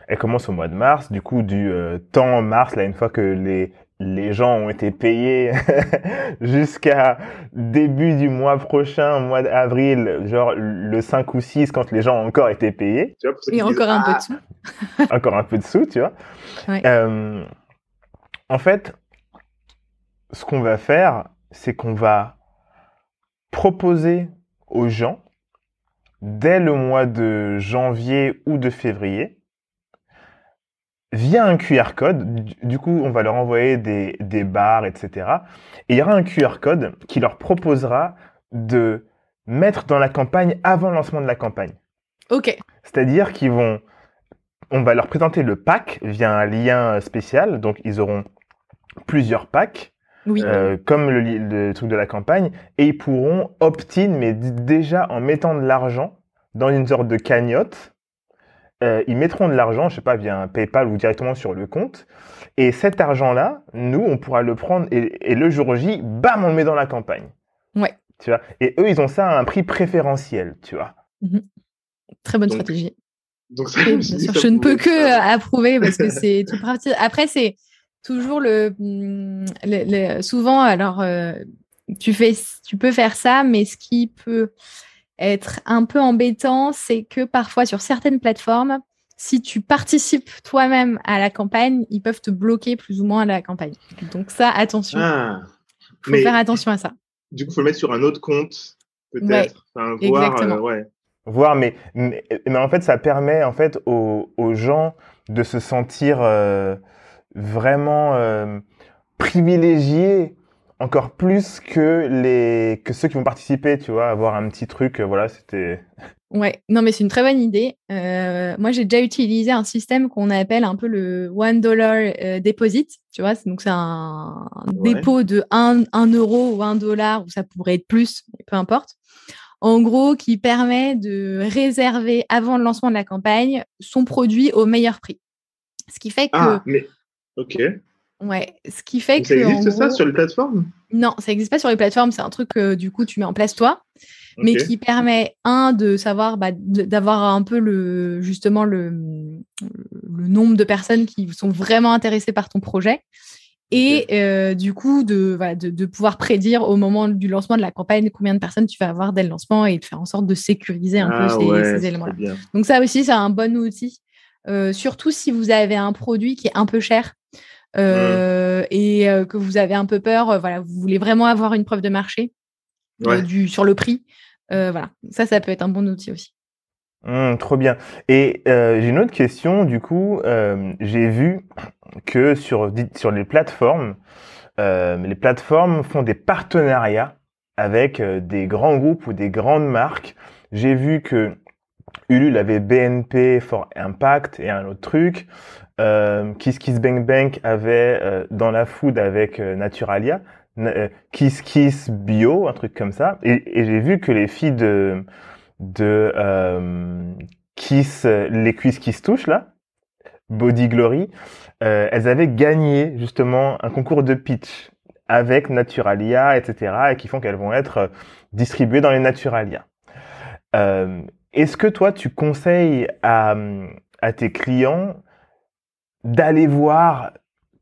Elle commence au mois de mars, du coup, du euh, temps mars, là, une fois que les, les gens ont été payés jusqu'à début du mois prochain, mois d'avril, genre le 5 ou 6, quand les gens ont encore été payés, Tu vois, pour ceux Et qui disent, encore un peu Ah, de sous. encore un peu de sous, tu vois. Ouais. Euh, en fait, ce qu'on va faire, c'est qu'on va proposer aux gens, dès le mois de janvier ou de février, via un QR code, du- coup, on va leur envoyer des, des barres, etc. Et il y aura un QR code qui leur proposera de mettre dans la campagne avant le lancement de la campagne. Ok. C'est-à-dire qu'ils vont, on va leur présenter le pack via un lien spécial, donc ils auront plusieurs packs, Oui. euh, comme le, truc de la campagne, et ils pourront opt-in, mais déjà en mettant de l'argent dans une sorte de cagnotte, euh, ils mettront de l'argent, je sais pas, via un PayPal ou directement sur le compte, et cet argent-là, nous, on pourra le prendre, et, et le jour J, bam, on le met dans la campagne. Ouais. Tu vois, et eux, ils ont ça à un prix préférentiel, tu vois. Très bonne donc, stratégie. Donc, ça, Oui, je bien sûr, ne peux que approuver parce que c'est tout parti. Après, c'est toujours le, le- le- souvent. Alors, euh, tu fais, tu peux faire ça, mais ce qui peut être un peu embêtant, c'est que parfois sur certaines plateformes, si tu participes toi-même à la campagne, ils peuvent te bloquer plus ou moins à la campagne. Donc ça, attention, Ah, faut mais faire attention à ça. du coup, il faut le mettre sur un autre compte, peut-être. Enfin, voir, exactement. euh, ouais. voir mais, mais mais en fait ça permet en fait aux, aux gens de se sentir euh, vraiment euh, privilégiés encore plus que les que ceux qui vont participer tu vois avoir un petit truc euh, voilà c'était Ouais, non, mais c'est une très bonne idée. Euh, moi, j'ai déjà utilisé un système qu'on appelle un peu le one dollar euh, deposit. Tu vois, c'est- donc c'est un, un Ouais. dépôt de 1, euro ou 1 dollar, ou ça pourrait être plus, peu importe. En gros, qui permet de réserver avant le lancement de la campagne son produit au meilleur prix. Ce qui fait que, Ah, mais. Ok. ouais, ce qui fait ça que en existe ça sur les plateformes? Non, ça n'existe pas sur les plateformes. C'est un truc que du coup tu mets en place toi mais qui permet un de savoir bah, d'avoir un peu le justement le, le nombre de personnes qui sont vraiment intéressées par ton projet et euh, du coup de, voilà, de, de pouvoir prédire au moment du lancement de la campagne combien de personnes tu vas avoir dès le lancement et de faire en sorte de sécuriser un ah, peu ces, ouais, ces éléments-là. Donc ça aussi c'est un bon outil, Euh, surtout si vous avez un produit qui est un peu cher. Euh, et euh, que vous avez un peu peur, euh, voilà, vous voulez vraiment avoir une preuve de marché Ouais. du, sur le prix. Voilà, ça, ça peut être un bon outil aussi. Hum, trop bien et j'ai une autre question du coup j'ai vu que sur sur les plateformes les plateformes font des partenariats avec des grands groupes ou des grandes marques j'ai vu que Ulule avait BNP for Impact et un autre truc. Euh, Kiss Kiss Bank Bank avait euh, dans la food avec euh, Naturalia. Kiss Kiss Bio, un truc comme ça. Et, et j'ai vu que les filles de de euh, Kiss, les cuisses qui se touchent là, Body Glory, euh, elles avaient gagné justement un concours de pitch avec Naturalia, etc., et qui font qu'elles vont être distribuées dans les Naturalia. Euh, Est-ce que toi, tu conseilles à, à tes clients d'aller voir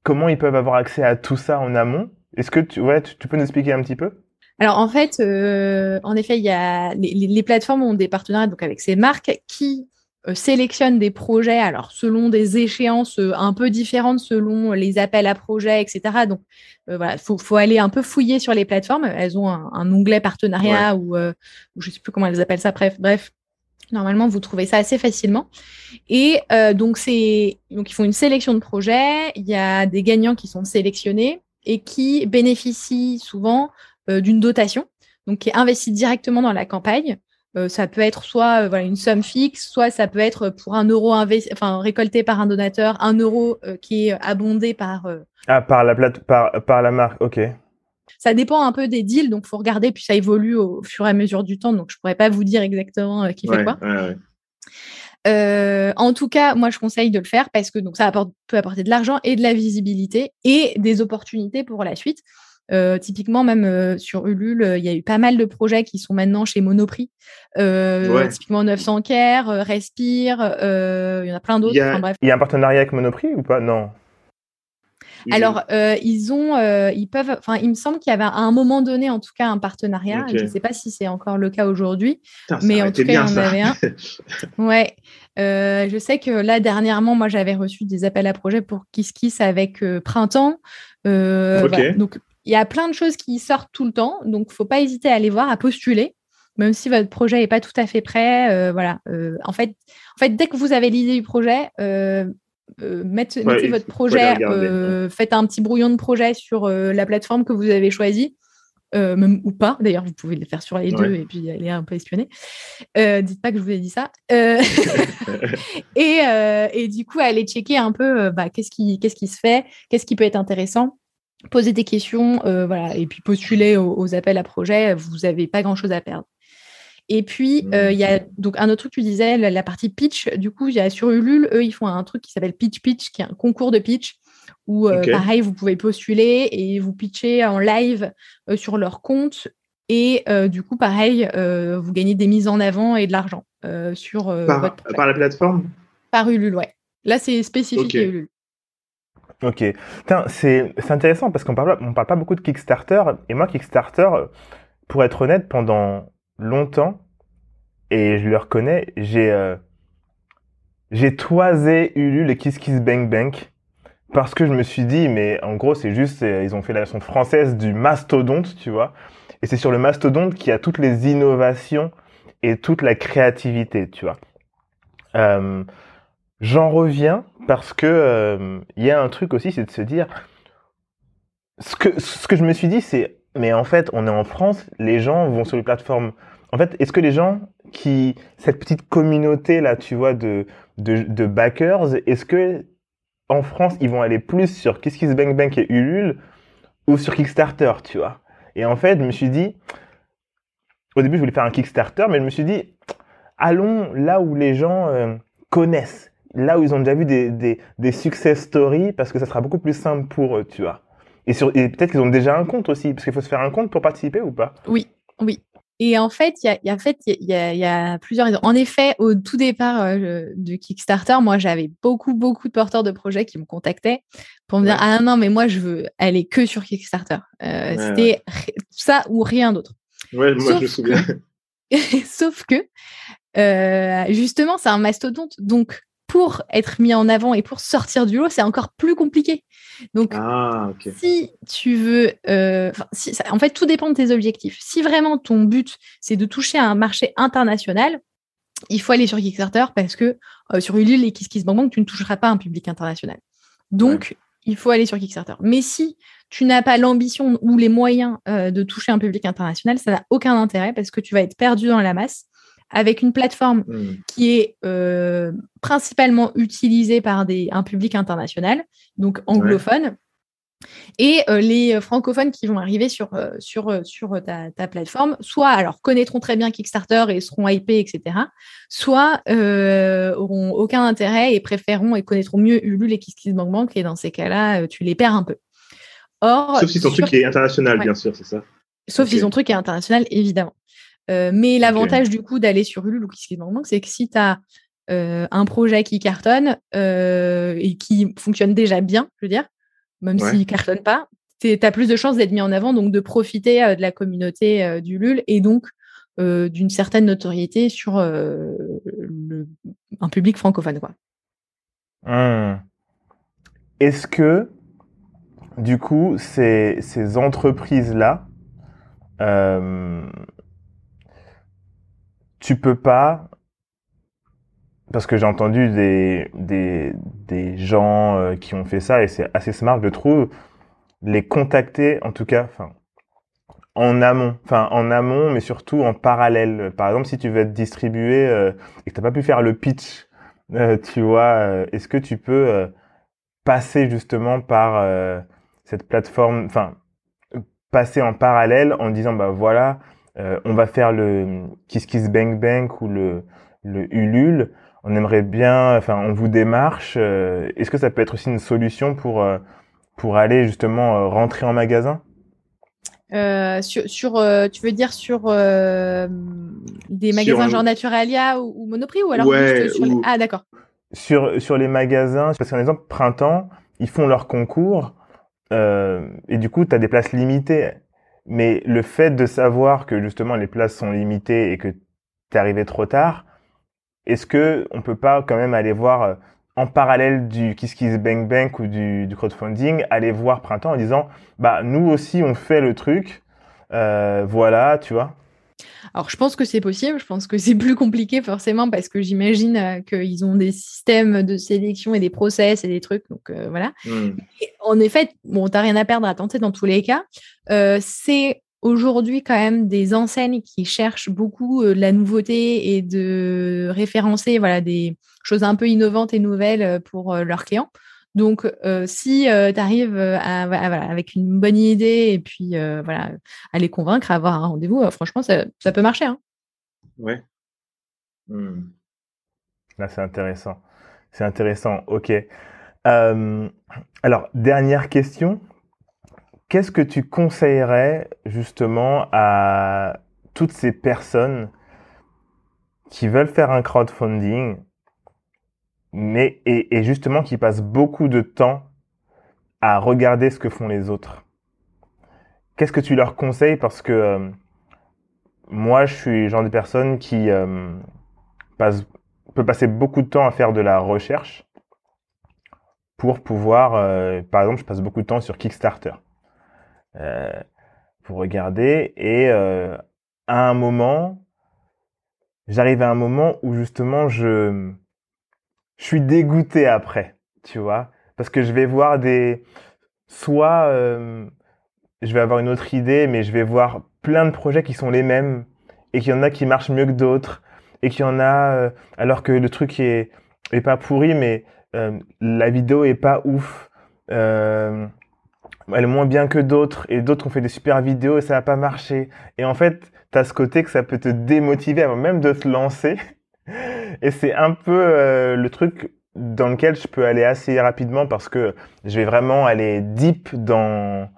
comment ils peuvent avoir accès à tout ça en amont Est-ce que tu, ouais, tu, tu peux nous expliquer un petit peu? Alors en fait, euh, en effet, il y a les, les, plateformes ont des partenariats donc avec ces marques qui euh, sélectionnent des projets, alors selon des échéances euh, un peu différentes, selon les appels à projets, etc. Donc voilà, faut, faut aller un peu fouiller sur les plateformes. Elles ont un, un onglet partenariat ou, euh, ou je sais plus comment elles appellent ça. Bref, bref. Normalement, vous trouvez ça assez facilement. Et euh, donc, c'est donc ils font une sélection de projets. Il y a des gagnants qui sont sélectionnés et qui bénéficient souvent euh, d'une dotation, donc qui est investie directement dans la campagne. Euh, ça peut être soit euh, voilà, une somme fixe, soit ça peut être pour un euro investi, enfin récolté par un donateur, un euro euh, qui est abondé par. Ah, par la plate, par, par la marque, ok. Ça dépend un peu des deals, donc faut regarder, puis ça évolue au fur et à mesure du temps, donc je pourrais pas vous dire exactement qui Ouais, fait quoi. ouais, ouais. Euh, en tout cas, moi, je conseille de le faire parce que donc ça apporte, peut apporter de l'argent et de la visibilité et des opportunités pour la suite. Euh, typiquement, même euh, sur Ulule, euh, il y a eu pas mal de projets qui sont maintenant chez Monoprix. Euh, Ouais. Typiquement 900 Care, euh, Respire, euh, il y en a plein d'autres. Enfin. Il y a un partenariat avec Monoprix ou pas? Non. Alors, euh, ils ont, euh, ils peuvent, enfin, il me semble qu'il y avait à un moment donné, en tout cas, un partenariat. Je ne sais pas si c'est encore le cas aujourd'hui. Mais en tout cas, il y en avait un. Ouais, Euh, je sais que là dernièrement, moi j'avais reçu des appels à projets pour Kiss Kiss avec euh, Printemps. Euh, voilà. Donc il y a plein de choses qui sortent tout le temps, donc faut pas hésiter à aller voir, à postuler, même si votre projet est pas tout à fait prêt. euh, voilà. Euh, en fait, en fait, dès que vous avez l'idée du projet, euh, euh, mettez, votre projet, euh, faites un petit brouillon de projet sur euh, la plateforme que vous avez choisie. même ou pas, d'ailleurs, vous pouvez le faire sur les Ouais. deux et puis aller un peu espionner. Dites pas que je vous ai dit ça. Et, et du coup, aller checker un peu bah, qu'est-ce qui, qu'est-ce qui se fait, qu'est-ce qui peut être intéressant, poser des questions, voilà, et puis postuler aux, aux appels à projets. Vous n'avez pas grand-chose à perdre. Et puis, Mmh. euh, il y a donc un autre truc, tu disais, la, la partie pitch. Du coup, il y a sur Ulule, eux, ils font un truc qui s'appelle Pitch Pitch, qui est un concours de pitch où, euh, pareil, vous pouvez postuler et vous pitcher en live euh, sur leur compte. Et euh, du coup, pareil, euh, vous gagnez des mises en avant et de l'argent euh, sur euh, par, votre par la plateforme? Par Ulule, ouais. Là, c'est spécifique à Ulule. Ok. C'est intéressant parce qu'on parle, on parle pas beaucoup de Kickstarter. Et moi, Kickstarter, pour être honnête, pendant longtemps, et je le reconnais, j'ai euh, j'ai toisé Ulule et Kiss Kiss Bang Bang parce que je me suis dit, mais en gros, c'est juste, euh, ils ont fait la version française du mastodonte, tu vois. Et c'est sur le mastodonte qu'il y a toutes les innovations et toute la créativité, tu vois. Euh, J'en reviens parce que il y a un truc aussi, c'est de se dire ce que ce que je me suis dit, c'est mais en fait, on est en France, les gens vont sur les plateformes. En fait, est-ce que les gens qui cette petite communauté là, tu vois, de de, backers, est-ce que en France, ils vont aller plus sur Kiss et Ulule ou sur Kickstarter, tu vois? Et en fait, je me suis dit, au début, je voulais faire un Kickstarter, mais je me suis dit, allons là où les gens euh, connaissent, là où ils ont déjà vu des, des, des success stories, parce que ça sera beaucoup plus simple pour eux, tu vois. Et, sur, et peut-être qu'ils ont déjà un compte aussi, parce qu'il faut se faire un compte pour participer ou pas? Oui, oui. Et en fait, il y a, il y a- en fait, il y a, il y a plusieurs raisons. En effet, au tout départ euh, de Kickstarter, moi, j'avais beaucoup, beaucoup de porteurs de projets qui me contactaient pour me dire. Ah non, mais moi, je veux aller que sur Kickstarter. Euh, Ouais, C'était ça ou rien d'autre. Ouais, moi Sauf je me souviens. Sauf que, euh, justement, c'est un mastodonte. Donc, pour être mis en avant et pour sortir du lot, c'est encore plus compliqué. Donc, Ah, si tu veux, euh, enfin, si, ça- en fait, tout dépend de tes objectifs. Si vraiment ton but, c'est de toucher à un marché international, il faut aller sur Kickstarter parce que euh, sur Ulule et KissKissBankBank, tu ne toucheras pas un public international. Donc, il faut aller sur Kickstarter. Mais si tu n'as pas l'ambition ou les moyens euh, de toucher un public international, ça n'a aucun intérêt parce que tu vas être perdu dans la masse avec une plateforme Hmm. qui est euh, principalement utilisé par des, un public international, donc anglophone. Et euh, les francophones qui vont arriver sur, euh, sur, sur ta, ta, plateforme, soit alors connaîtront très bien Kickstarter et seront hypés, etc., soit euh, auront aucun intérêt et préféreront et connaîtront mieux Ulule et KissKissBankBank, et dans ces cas-là, tu les perds un peu. Or, Sauf si ton sur... truc est international, ouais. bien sûr, c'est ça? Sauf okay. si ton truc est international, évidemment. Euh, mais l'avantage okay. du coup d'aller sur Ulule ou KissKissBankBank, c'est que si tu as euh, un projet qui cartonne euh, et qui fonctionne déjà bien, je veux dire, même ouais. s'il ne cartonne pas, tu as plus de chances d'être mis en avant, donc de profiter de la communauté du LUL et donc d'une certaine notoriété sur le, un public francophone. Quoi. Mmh. Est-ce que, du coup, ces, ces entreprises-là, tu peux pas parce que j'ai entendu des, des, gens euh, qui ont fait ça et c'est assez smart, je trouve, les contacter, en tout cas, enfin, en amont, enfin en amont, mais surtout en parallèle. Par exemple, si tu veux être distribué euh, et que t'as pas pu faire le pitch, euh, tu vois, est-ce que tu peux passer justement par cette plateforme, enfin passer en parallèle en disant bah voilà, on va faire le Kiss Kiss Bang Bang ou le le Ulule. On aimerait bien, enfin, on vous démarche. Euh, Est-ce que ça peut être aussi une solution pour euh, pour aller justement euh, rentrer en magasin? Euh, sur, sur tu veux dire sur des magasins sur genre Naturalia ou, ou, Monoprix ou alors ouais, juste sur ou... les... ah d'accord. Sur sur les magasins parce qu'en exemple printemps ils font leur concours et du coup tu as des places limitées mais le fait de savoir que justement les places sont limitées et que tu es arrivé trop tard est-ce que on peut pas quand même aller voir euh, en parallèle du Kiss Kiss Bank Bank ou du, du, crowdfunding, aller voir Printemps en disant bah nous aussi on fait le truc, euh, voilà, tu vois? Alors je pense que c'est possible, je pense que c'est plus compliqué forcément parce que j'imagine euh, qu'ils ont des systèmes de sélection et des process et des trucs, donc euh, voilà. Mm. Et en effet, bon, t'as rien à perdre à tenter dans tous les cas. Euh, c'est aujourd'hui quand même des enseignes qui cherchent beaucoup la nouveauté et de référencer voilà des choses un peu innovantes et nouvelles pour leurs clients. Donc, euh, si euh, tu arrives à, à, voilà, avec une bonne idée et puis euh, voilà, à les convaincre, à avoir un rendez-vous, franchement, ça, ça, peut marcher. Hein. Ouais. Mmh. Là, c'est intéressant. C'est intéressant. OK. alors, dernière question Qu'est-ce que tu conseillerais justement à toutes ces personnes qui veulent faire un crowdfunding, mais et, et, justement qui passent beaucoup de temps à regarder ce que font les autres Qu'est-ce que tu leur conseilles? Parce que euh, moi, je suis le genre de personne qui euh, passe, peut passer beaucoup de temps à faire de la recherche pour pouvoir, euh, par exemple, je passe beaucoup de temps sur Kickstarter euh, pour regarder. Et euh, à un moment, j'arrive à un moment où justement je, je suis dégoûté après, tu vois, parce que je vais voir des, soit euh, je vais avoir une autre idée, mais je vais voir plein de projets qui sont les mêmes et qu'il y en a qui marchent mieux que d'autres et qu'il y en a euh, alors que le truc est pas pourri, mais euh, la vidéo est pas ouf. Elle est moins bien que d'autres et d'autres ont fait des super vidéos et ça n'a pas marché. Et en fait, tu as ce côté que ça peut te démotiver avant même de te lancer. Et c'est un peu euh, le truc dans lequel je peux aller assez rapidement parce que je vais vraiment aller deep dans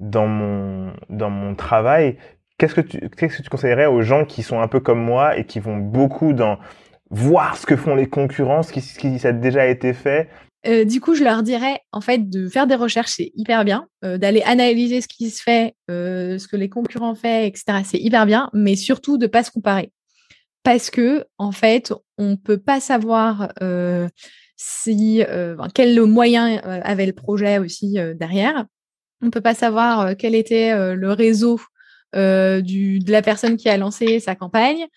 dans mon dans mon travail. Qu'est-ce que tu qu'est-ce que tu conseillerais aux gens qui sont un peu comme moi et qui vont beaucoup dans voir ce que font les concurrents, ce qui, ça a déjà été fait? Euh, du coup, je leur dirais en fait de faire des recherches, c'est hyper bien, euh, d'aller analyser ce qui se fait, ce que les concurrents font, etc. C'est hyper bien, mais surtout de pas se comparer, parce que en fait, on peut pas savoir euh, si quel moyen avait le projet aussi derrière. On peut pas savoir quel était le réseau du, de la personne qui a lancé sa campagne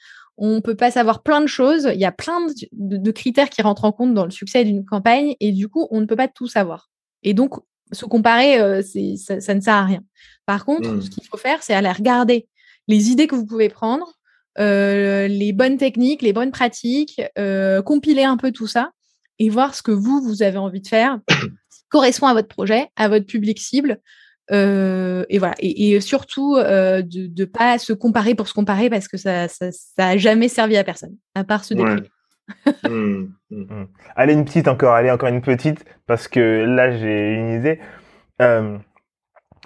on peut pas savoir plein de choses. Il y a plein de, de, de critères qui rentrent en compte dans le succès d'une campagne et du coup, on ne peut pas tout savoir. Et donc, se comparer, euh, ça, ça, ne sert à rien. Par contre, mmh. ce qu'il faut faire, c'est aller regarder les idées que vous pouvez prendre, les bonnes techniques, les bonnes pratiques, euh, compiler un peu tout ça et voir ce que vous, vous avez envie de faire, qui correspond à votre projet, à votre public cible. Euh, et voilà. Et, surtout, euh, de ne pas se comparer pour se comparer parce que ça n'a ça, jamais servi à personne, à part se déprimer. Mmh, mmh. Mmh. Allez, une petite encore, allez, encore une petite, parce que là, j'ai une idée. Euh,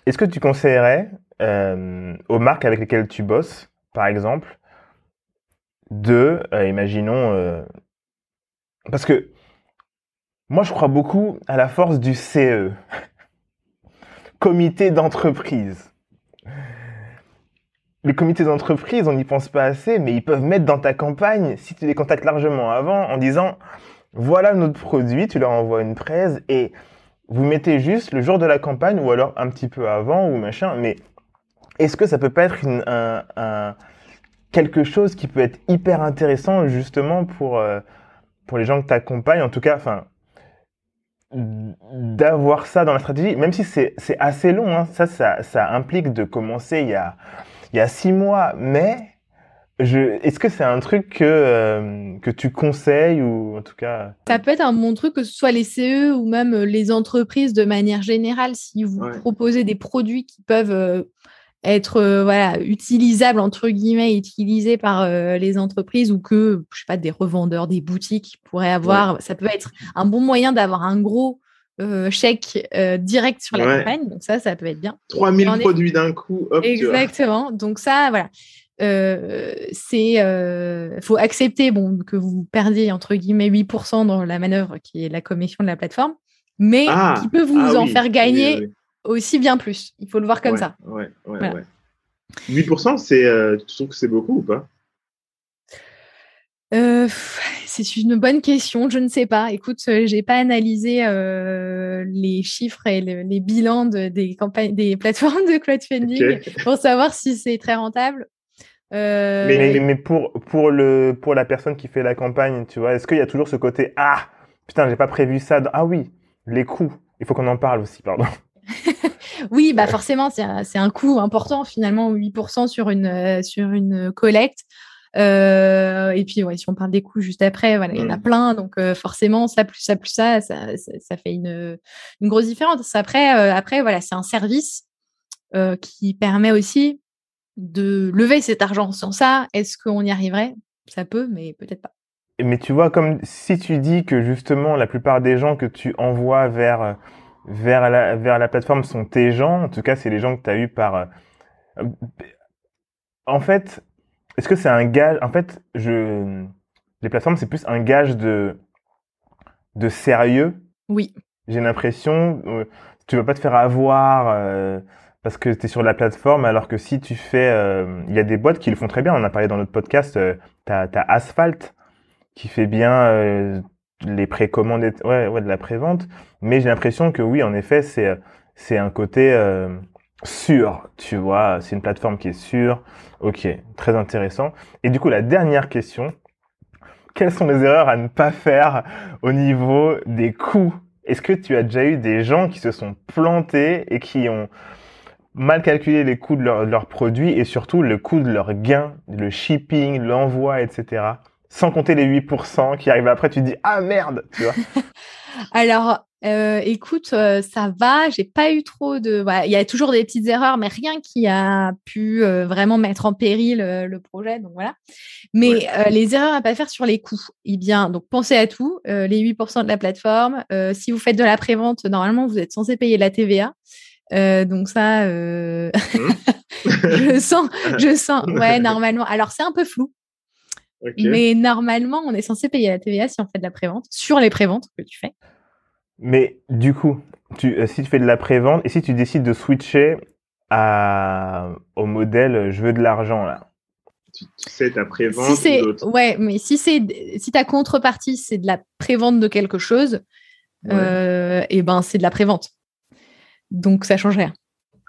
est-ce que tu conseillerais aux marques avec lesquelles tu bosses, par exemple, de, imaginons, parce que moi, je crois beaucoup à la force du CE comité d'entreprise. Les comités d'entreprise, on n'y pense pas assez, mais ils peuvent mettre dans ta campagne, si tu les contactes largement avant, en disant, voilà notre produit, tu leur envoies une presse et vous mettez juste le jour de la campagne ou alors un petit peu avant ou machin, mais est-ce que ça peut pas être un, quelque chose qui peut être hyper intéressant justement pour, euh, pour les gens que tu accompagnes, en tout cas, enfin, d'avoir ça dans la stratégie, même si c'est assez long, hein. ça, ça, ça, implique de commencer il y a, il y a six mois, mais est-ce que c'est un truc que, euh, que tu conseilles ou en tout cas Ça peut être un bon truc que ce soit les CE ou même euh, les entreprises de manière générale, si vous proposez des produits qui peuvent euh, être euh, voilà utilisable entre guillemets utilisé par euh, les entreprises ou que je sais pas des revendeurs des boutiques pourraient avoir. Ça peut être un bon moyen d'avoir un gros euh, chèque direct sur la campagne. Donc ça ça peut être bien. 3000 produits d'un coup exactement. Donc ça voilà. C'est faut accepter bon que vous perdiez entre guillemets 8% dans la manœuvre qui est la commission de la plateforme mais ah! qui peut vous ah en faire gagner aussi bien plus. Il faut le voir comme ça. Ouais, ouais, ouais. 8%, c'est, euh, tu trouves que c'est beaucoup ou pas? Euh, c'est une bonne question, je ne sais pas. Écoute, euh, j'ai pas analysé les chiffres et les bilans des campagnes, des plateformes de crowdfunding pour savoir si c'est très rentable. Mais, mais, pour pour le pour la personne qui fait la campagne, tu vois, est-ce qu'il y a toujours ce côté ah putain j'ai pas prévu ça ah oui les coûts il faut qu'on en parle aussi pardon. oui, bah forcément, c'est un, coût important finalement, 8% sur une, euh, sur une collecte. Euh, et puis, ouais, si on parle des coûts juste après, voilà, il y en a mm. plein. Donc, euh, forcément, ça plus ça plus ça, ça, ça, fait une, une, grosse différence. Après, après voilà, c'est un service qui permet aussi de lever cet argent. Sans ça, est-ce qu'on y arriverait? Ça peut, mais peut-être pas. Mais tu vois, comme si tu dis que justement, la plupart des gens que tu envoies vers vers la, vers la plateforme sont tes gens. En tout cas, c'est les gens que tu as eu par. Euh, en fait, est-ce que c'est un gage En fait, je les plateformes, c'est plus un gage de de sérieux? Oui. J'ai l'impression, euh, tu vas pas te faire avoir euh, parce que tu es sur la plateforme, alors que si tu fais, il y a des boîtes qui le font très bien. On en a parlé dans notre podcast. tu as, Asphalt qui fait bien les précommandes, ouais, ouais, de la prévente. Mais j'ai l'impression que oui, en effet, c'est c'est un côté euh, sûr, tu vois. C'est une plateforme qui est sûre. Ok, très intéressant. Et du coup, la dernière question quelles sont les erreurs à ne pas faire au niveau des coûts? Est-ce que tu as déjà eu des gens qui se sont plantés et qui ont mal calculé les coûts de leurs leur produits et surtout le coût de leurs gains, le shipping, l'envoi, etc sans compter les 8% qui arrivent après, tu te dis ah merde, tu vois. Alors, euh, écoute, euh, ça va. J'ai pas eu trop de. Il y a toujours des petites erreurs, mais rien qui a pu euh, vraiment mettre en péril le projet. Donc voilà. Mais les erreurs à pas faire sur les coûts. Eh bien, donc pensez à tout. les 8% de la plateforme. si vous faites de la prévente, normalement, vous êtes censé payer la TVA. donc ça, mmh. je sens, je sens. Ouais, normalement. Alors c'est un peu flou. Mais normalement, on est censé payer la TVA si on fait de la prévente, sur les préventes que tu fais. Mais du coup, tu, euh, si tu fais de la prévente et si tu décides de switcher à, au modèle je veux de l'argent là. Tu, sais ta prévente si Ouais, mais si c'est si ta contrepartie c'est de la prévente de quelque chose, euh, et eh ben c'est de la prévente. Donc ça change rien.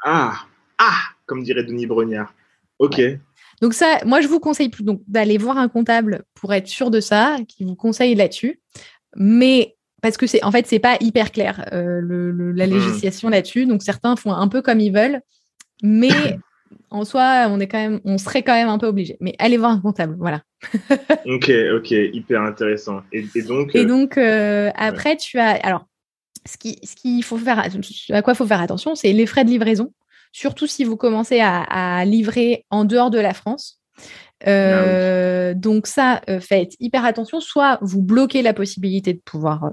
Ah ah comme dirait Denis Brognard. Ok. Donc ça, moi, je vous conseille plus donc d'aller voir un comptable pour être sûr de ça, qui vous conseille là-dessus. Mais parce que c'est en fait c'est pas hyper clair euh, la hmm. législation là-dessus. Donc certains font un peu comme ils veulent, mais en soi, on est quand même, on serait quand même un peu obligé. Mais allez voir un comptable, voilà. ok, ok, hyper intéressant. Et, donc. Et euh, donc après, tu as alors ce qui, ce qu'il faut faire, à quoi faut faire attention, c'est les frais de livraison, surtout si vous commencez à, livrer en dehors de la France. Ah donc ça, faites hyper attention. Soit vous bloquez la possibilité de pouvoir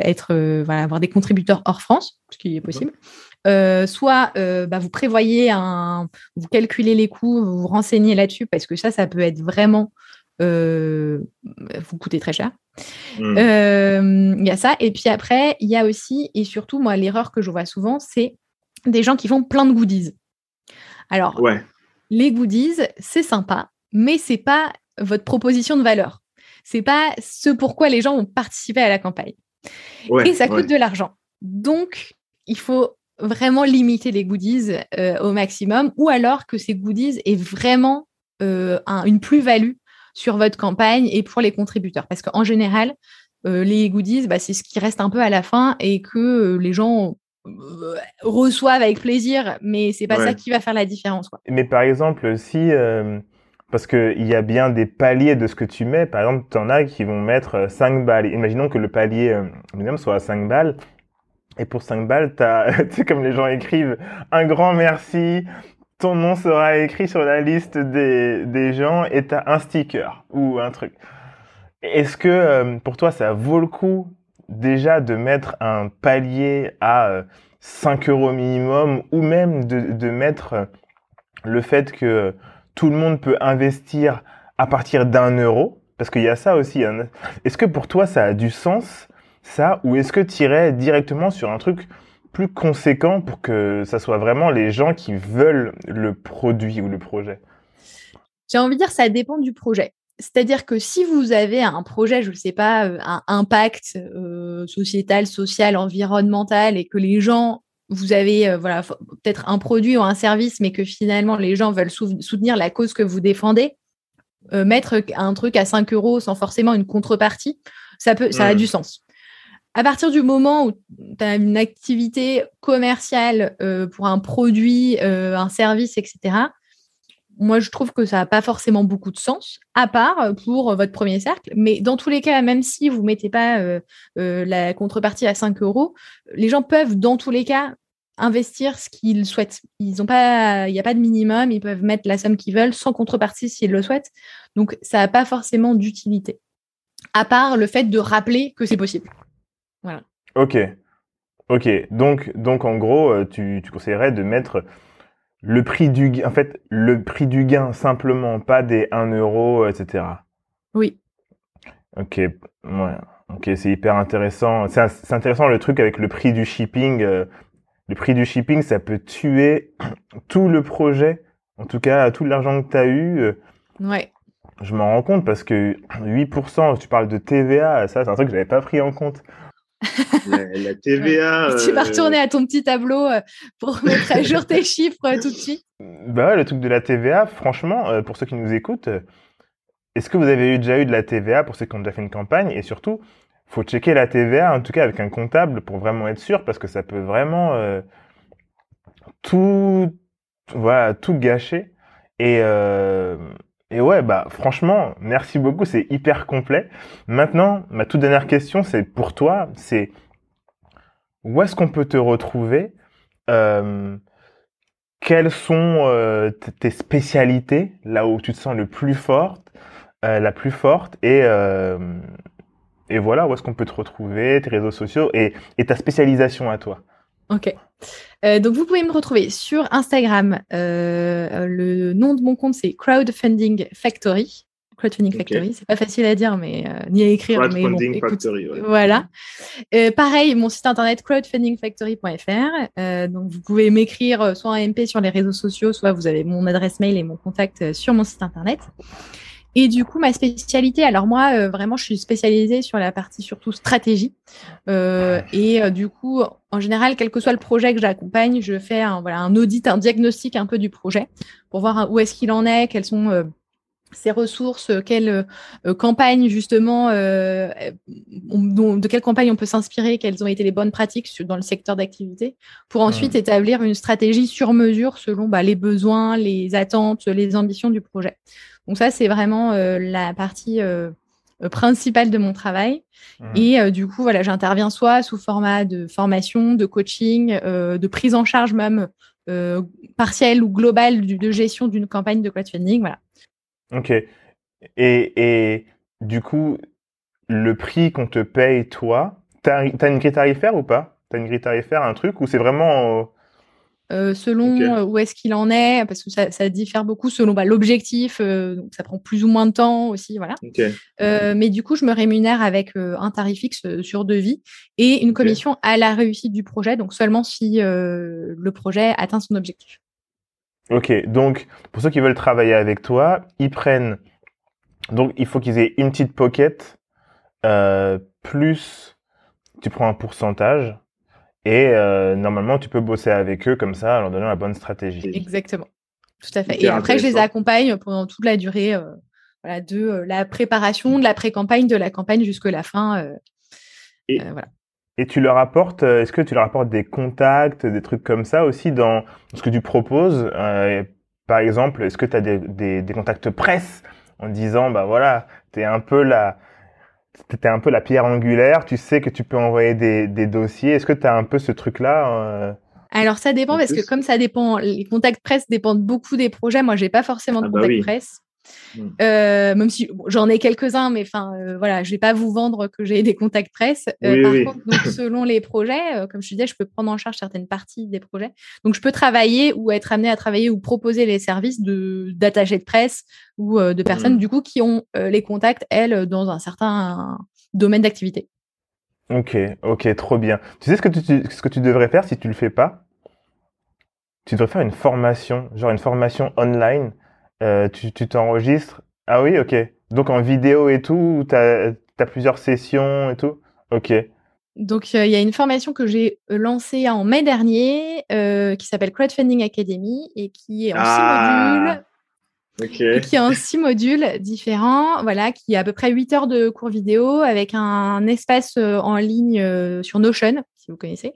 être, voilà, avoir des contributeurs hors France, ce qui est possible. Euh, soit euh, bah, vous prévoyez un, vous calculez les coûts, vous vous renseignez là-dessus parce que ça, ça peut être vraiment euh, vous coûter très cher. Hmm. Il y a ça. Et puis après, il y a aussi, et surtout, moi, l'erreur que je vois souvent, c'est des gens qui font plein de goodies. Alors, les goodies, c'est sympa, mais c'est pas votre proposition de valeur. C'est pas ce pourquoi les gens ont participé à la campagne. et ça coûte de l'argent. Donc, il faut vraiment limiter les goodies euh, au maximum ou alors que ces goodies aient vraiment euh, une plus-value sur votre campagne et pour les contributeurs. Parce qu'en général, euh, les goodies, bah, c'est ce qui reste un peu à la fin et que les gens reçoivent avec plaisir, mais c'est pas ça qui va faire la différence. Quoi. Mais par exemple, si parce qu'il y a bien des paliers de ce que tu mets. Par exemple, tu en as qui vont mettre 5 balles. Imaginons que le palier minimum soit à 5 balles. Et pour 5 balles, tu sais, comme les gens écrivent, un grand merci, ton nom sera écrit sur la liste des, des gens et tu as un sticker ou un truc. Est-ce que euh, pour toi, ça vaut le coup déjà de mettre un palier à 5 euh, euros minimum ou même de, de mettre euh, le fait que tout le monde peut investir à partir d'un euro Parce qu'il y a ça aussi. Hein. Est-ce que pour toi, ça a du sens ça ou est-ce que tu irais directement sur un truc plus conséquent pour que ça soit vraiment les gens qui veulent le produit ou le projet? J'ai envie de dire ça dépend du projet. C'est-à-dire que si vous avez un projet, je ne sais pas, euh, un impact euh, sociétal, social, environnemental, et que les gens, vous avez euh, voilà peut-être un produit ou un service, mais que finalement les gens veulent soutenir la cause que vous défendez, mettre un truc à 5 euros sans forcément une contrepartie, ça peut, ça a du sens à partir du moment où tu as une activité commerciale euh, pour un produit, euh, un service, etc., moi, je trouve que ça n'a pas forcément beaucoup de sens, à part pour votre premier cercle. Mais dans tous les cas, même si vous ne mettez pas euh, la contrepartie à 5 euros, les gens peuvent, dans tous les cas, investir ce qu'ils souhaitent. Il n'y a pas de minimum, ils peuvent mettre la somme qu'ils veulent sans contrepartie s'ils le souhaitent. Donc, ça n'a pas forcément d'utilité, à part le fait de rappeler que c'est possible. Voilà. Ok. Ok. Donc, donc en gros, euh, tu, tu conseillerais de mettre le prix du gain, en fait, le prix du gain simplement, pas des 1 euro, etc. Oui. Ok. Ouais. Ok, c'est hyper intéressant. C'est intéressant le truc avec le prix du shipping. Euh, le prix du shipping, ça peut tuer tout le projet. En tout cas, tout l'argent que tu as eu. Euh, ouais. Je m'en rends compte parce que 8%, tu parles de TVA, ça, c'est un truc que j'avais pas pris en compte. La, TVA. Tu vas retourner à ton petit tableau euh, pour mettre à jour tes chiffres euh, tout de suite. Bah le truc de la TVA, franchement, euh, pour ceux qui nous écoutent, est-ce que vous avez eu, déjà eu de la TVA pour ceux qui ont déjà fait une campagne? Et surtout, faut checker la TVA, en tout cas avec un comptable, pour vraiment être sûr, parce que ça peut vraiment tout, voilà, tout gâcher. Et et ouais, bah franchement, merci beaucoup, c'est hyper complet. Maintenant, ma toute dernière question, c'est pour toi, c'est où est-ce qu'on peut te retrouver euh, Quelles sont euh, tes spécialités, là où tu te sens le plus forte, euh, la plus forte, et et voilà, où est-ce qu'on peut te retrouver, tes réseaux sociaux et ta spécialisation à toi? Ok. Euh, donc, vous pouvez me retrouver sur Instagram. Euh, le nom de mon compte, c'est Crowdfunding Factory. Crowdfunding Factory, c'est pas facile à dire, mais euh, ni à écrire. Crowdfunding mais Factory, Voilà. pareil, mon site internet crowdfundingfactory.fr. donc, vous pouvez m'écrire soit en MP sur les réseaux sociaux, soit vous avez mon adresse mail et mon contact sur mon site internet. Et du coup, ma spécialité, alors moi, euh, vraiment, je suis spécialisée sur la partie surtout stratégie. Euh, et euh, du coup, en général, quel que soit le projet que j'accompagne, je fais un, voilà, un audit, un diagnostic un peu du projet pour voir où est-ce qu'il en est, quelles sont ses ressources, quelle campagne justement, de quelle campagne on peut s'inspirer, quelles ont été les bonnes pratiques dans le secteur d'activité, pour ensuite établir une stratégie sur mesure selon bah, les besoins, les attentes, les ambitions du projet. Donc ça, c'est vraiment la partie principale de mon travail. Mhm. Et du coup, voilà, j'interviens soit sous format de formation, de coaching, de prise en charge même partielle ou globale de gestion d'une campagne de crowdfunding. Voilà. Ok. Et, et du coup, le prix qu'on te paye, toi, t'as as une grille tarifaire ou pas? T'as une grille tarifaire, un truc, ou c'est vraiment... Euh, selon euh, où est-ce qu'il en est, parce que ça, ça diffère beaucoup selon bah, l'objectif, euh, donc ça prend plus ou moins de temps aussi, voilà. Euh, mais du coup, je me rémunère avec euh, un tarif fixe sur devis et une commission à la réussite du projet, donc seulement si euh, le projet atteint son objectif. Ok, donc pour ceux qui veulent travailler avec toi, ils prennent. Donc il faut qu'ils aient une petite pocket, euh, plus tu prends un pourcentage, et euh, normalement tu peux bosser avec eux comme ça, en leur donnant la bonne stratégie. Exactement. Tout à fait. Et après, je les accompagne pendant toute la durée euh, voilà, de euh, la préparation, de la pré-campagne, de la campagne jusqu'à la fin. euh, Et- euh, voilà. Et tu leur apportes, est-ce que tu leur apportes des contacts, des trucs comme ça aussi dans ce que tu proposes euh, Par exemple, est-ce que tu as des, des, des contacts presse en disant, bah voilà, t'es un peu la, t'es un peu la pierre angulaire, tu sais que tu peux envoyer des, des dossiers. Est-ce que tu as un peu ce truc-là euh? Alors, ça dépend En parce plus. que comme ça dépend, les contacts presse dépendent beaucoup des projets. Moi, j'ai pas forcément de Ah bah contacts oui. presse. Mm. Euh, même si bon, j'en ai quelques-uns, mais enfin euh, voilà, je vais pas vous vendre que j'ai des contacts presse. Euh, Oui, par oui. contre, donc, selon les projets, euh, comme je te disais, je peux prendre en charge certaines parties des projets. Donc je peux travailler ou être amené à travailler ou proposer les services de d'attachés de presse ou de personnes Mm. du coup qui ont les contacts elles dans un certain domaine d'activité. Ok, ok, trop bien. Tu sais ce que tu, tu- ce que tu devrais faire si tu le fais pas? Tu devrais faire une formation, genre une formation online. Euh, tu tu t'enregistres. Ah oui, ok. Donc en vidéo et tout, tu as, plusieurs sessions et tout? Ok. Donc, euh, il y a une formation que j'ai euh, lancée en mai dernier euh, qui s'appelle Crowdfunding Academy et qui est en Ah. six modules. Qui est en six modules différents, voilà, qui a à peu près 8 heures de cours vidéo avec un espace euh, en ligne euh, sur Notion, si vous connaissez,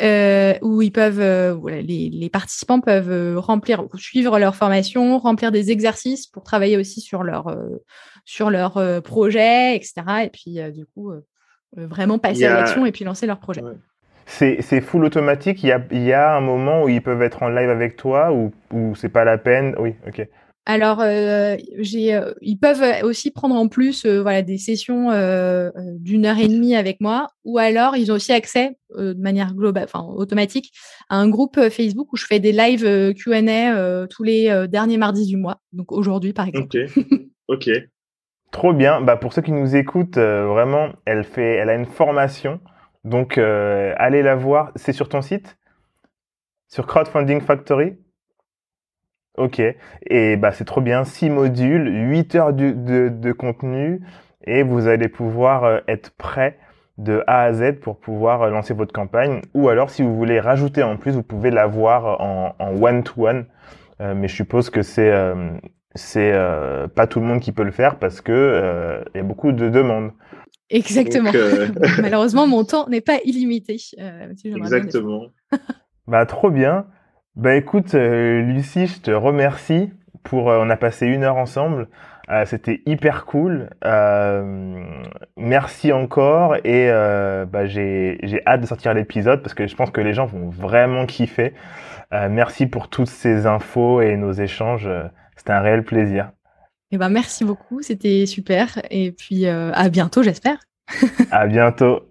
euh, où ils peuvent, euh, voilà, les, les participants peuvent remplir, suivre leur formation, remplir des exercices pour travailler aussi sur leur, euh, sur leur euh, projet, etc. Et puis, euh, du coup, vraiment passer à l'action et puis lancer leur projet. Ouais. C'est c'est full automatique. Il y a, il y a un moment où ils peuvent être en live avec toi ou, ou c'est pas la peine? Oui, ok. Alors, euh, j'ai, euh, ils peuvent aussi prendre en plus euh, voilà, des sessions d'une heure et demie avec moi, ou alors ils ont aussi accès euh, de manière globale, enfin automatique, à un groupe Facebook où je fais des lives euh, Q&A euh, tous les euh, derniers mardis du mois. Donc aujourd'hui, par exemple. Ok. Ok. Trop bien. Bah, pour ceux qui nous écoutent, euh, vraiment, elle fait, elle a une formation. Donc, euh, allez la voir. C'est sur ton site? Sur Crowdfunding Factory? Ok. Et bah, c'est trop bien. Six modules, 8 heures de, de contenu. Et vous allez pouvoir euh, être prêt de A à Z pour pouvoir euh, lancer votre campagne. Ou alors, si vous voulez rajouter en plus, vous pouvez l'avoir en en one-to-one. Euh, mais je suppose que c'est euh, c'est euh, pas tout le monde qui peut le faire parce que euh, il y a beaucoup de demandes. Exactement. Donc, euh, Malheureusement, mon temps n'est pas illimité. euh, si. Exactement. Bah trop bien. Bah écoute, euh, Lucie, je te remercie pour. euh, on a passé une heure ensemble. Euh, C'était hyper cool. Euh, merci encore et euh, bah, j'ai j'ai hâte de sortir l'épisode parce que je pense que les gens vont vraiment kiffer. Euh, merci pour toutes ces infos et nos échanges. Euh, C'était un réel plaisir. Eh ben, merci beaucoup, c'était super. Et puis euh, à bientôt, j'espère. À bientôt.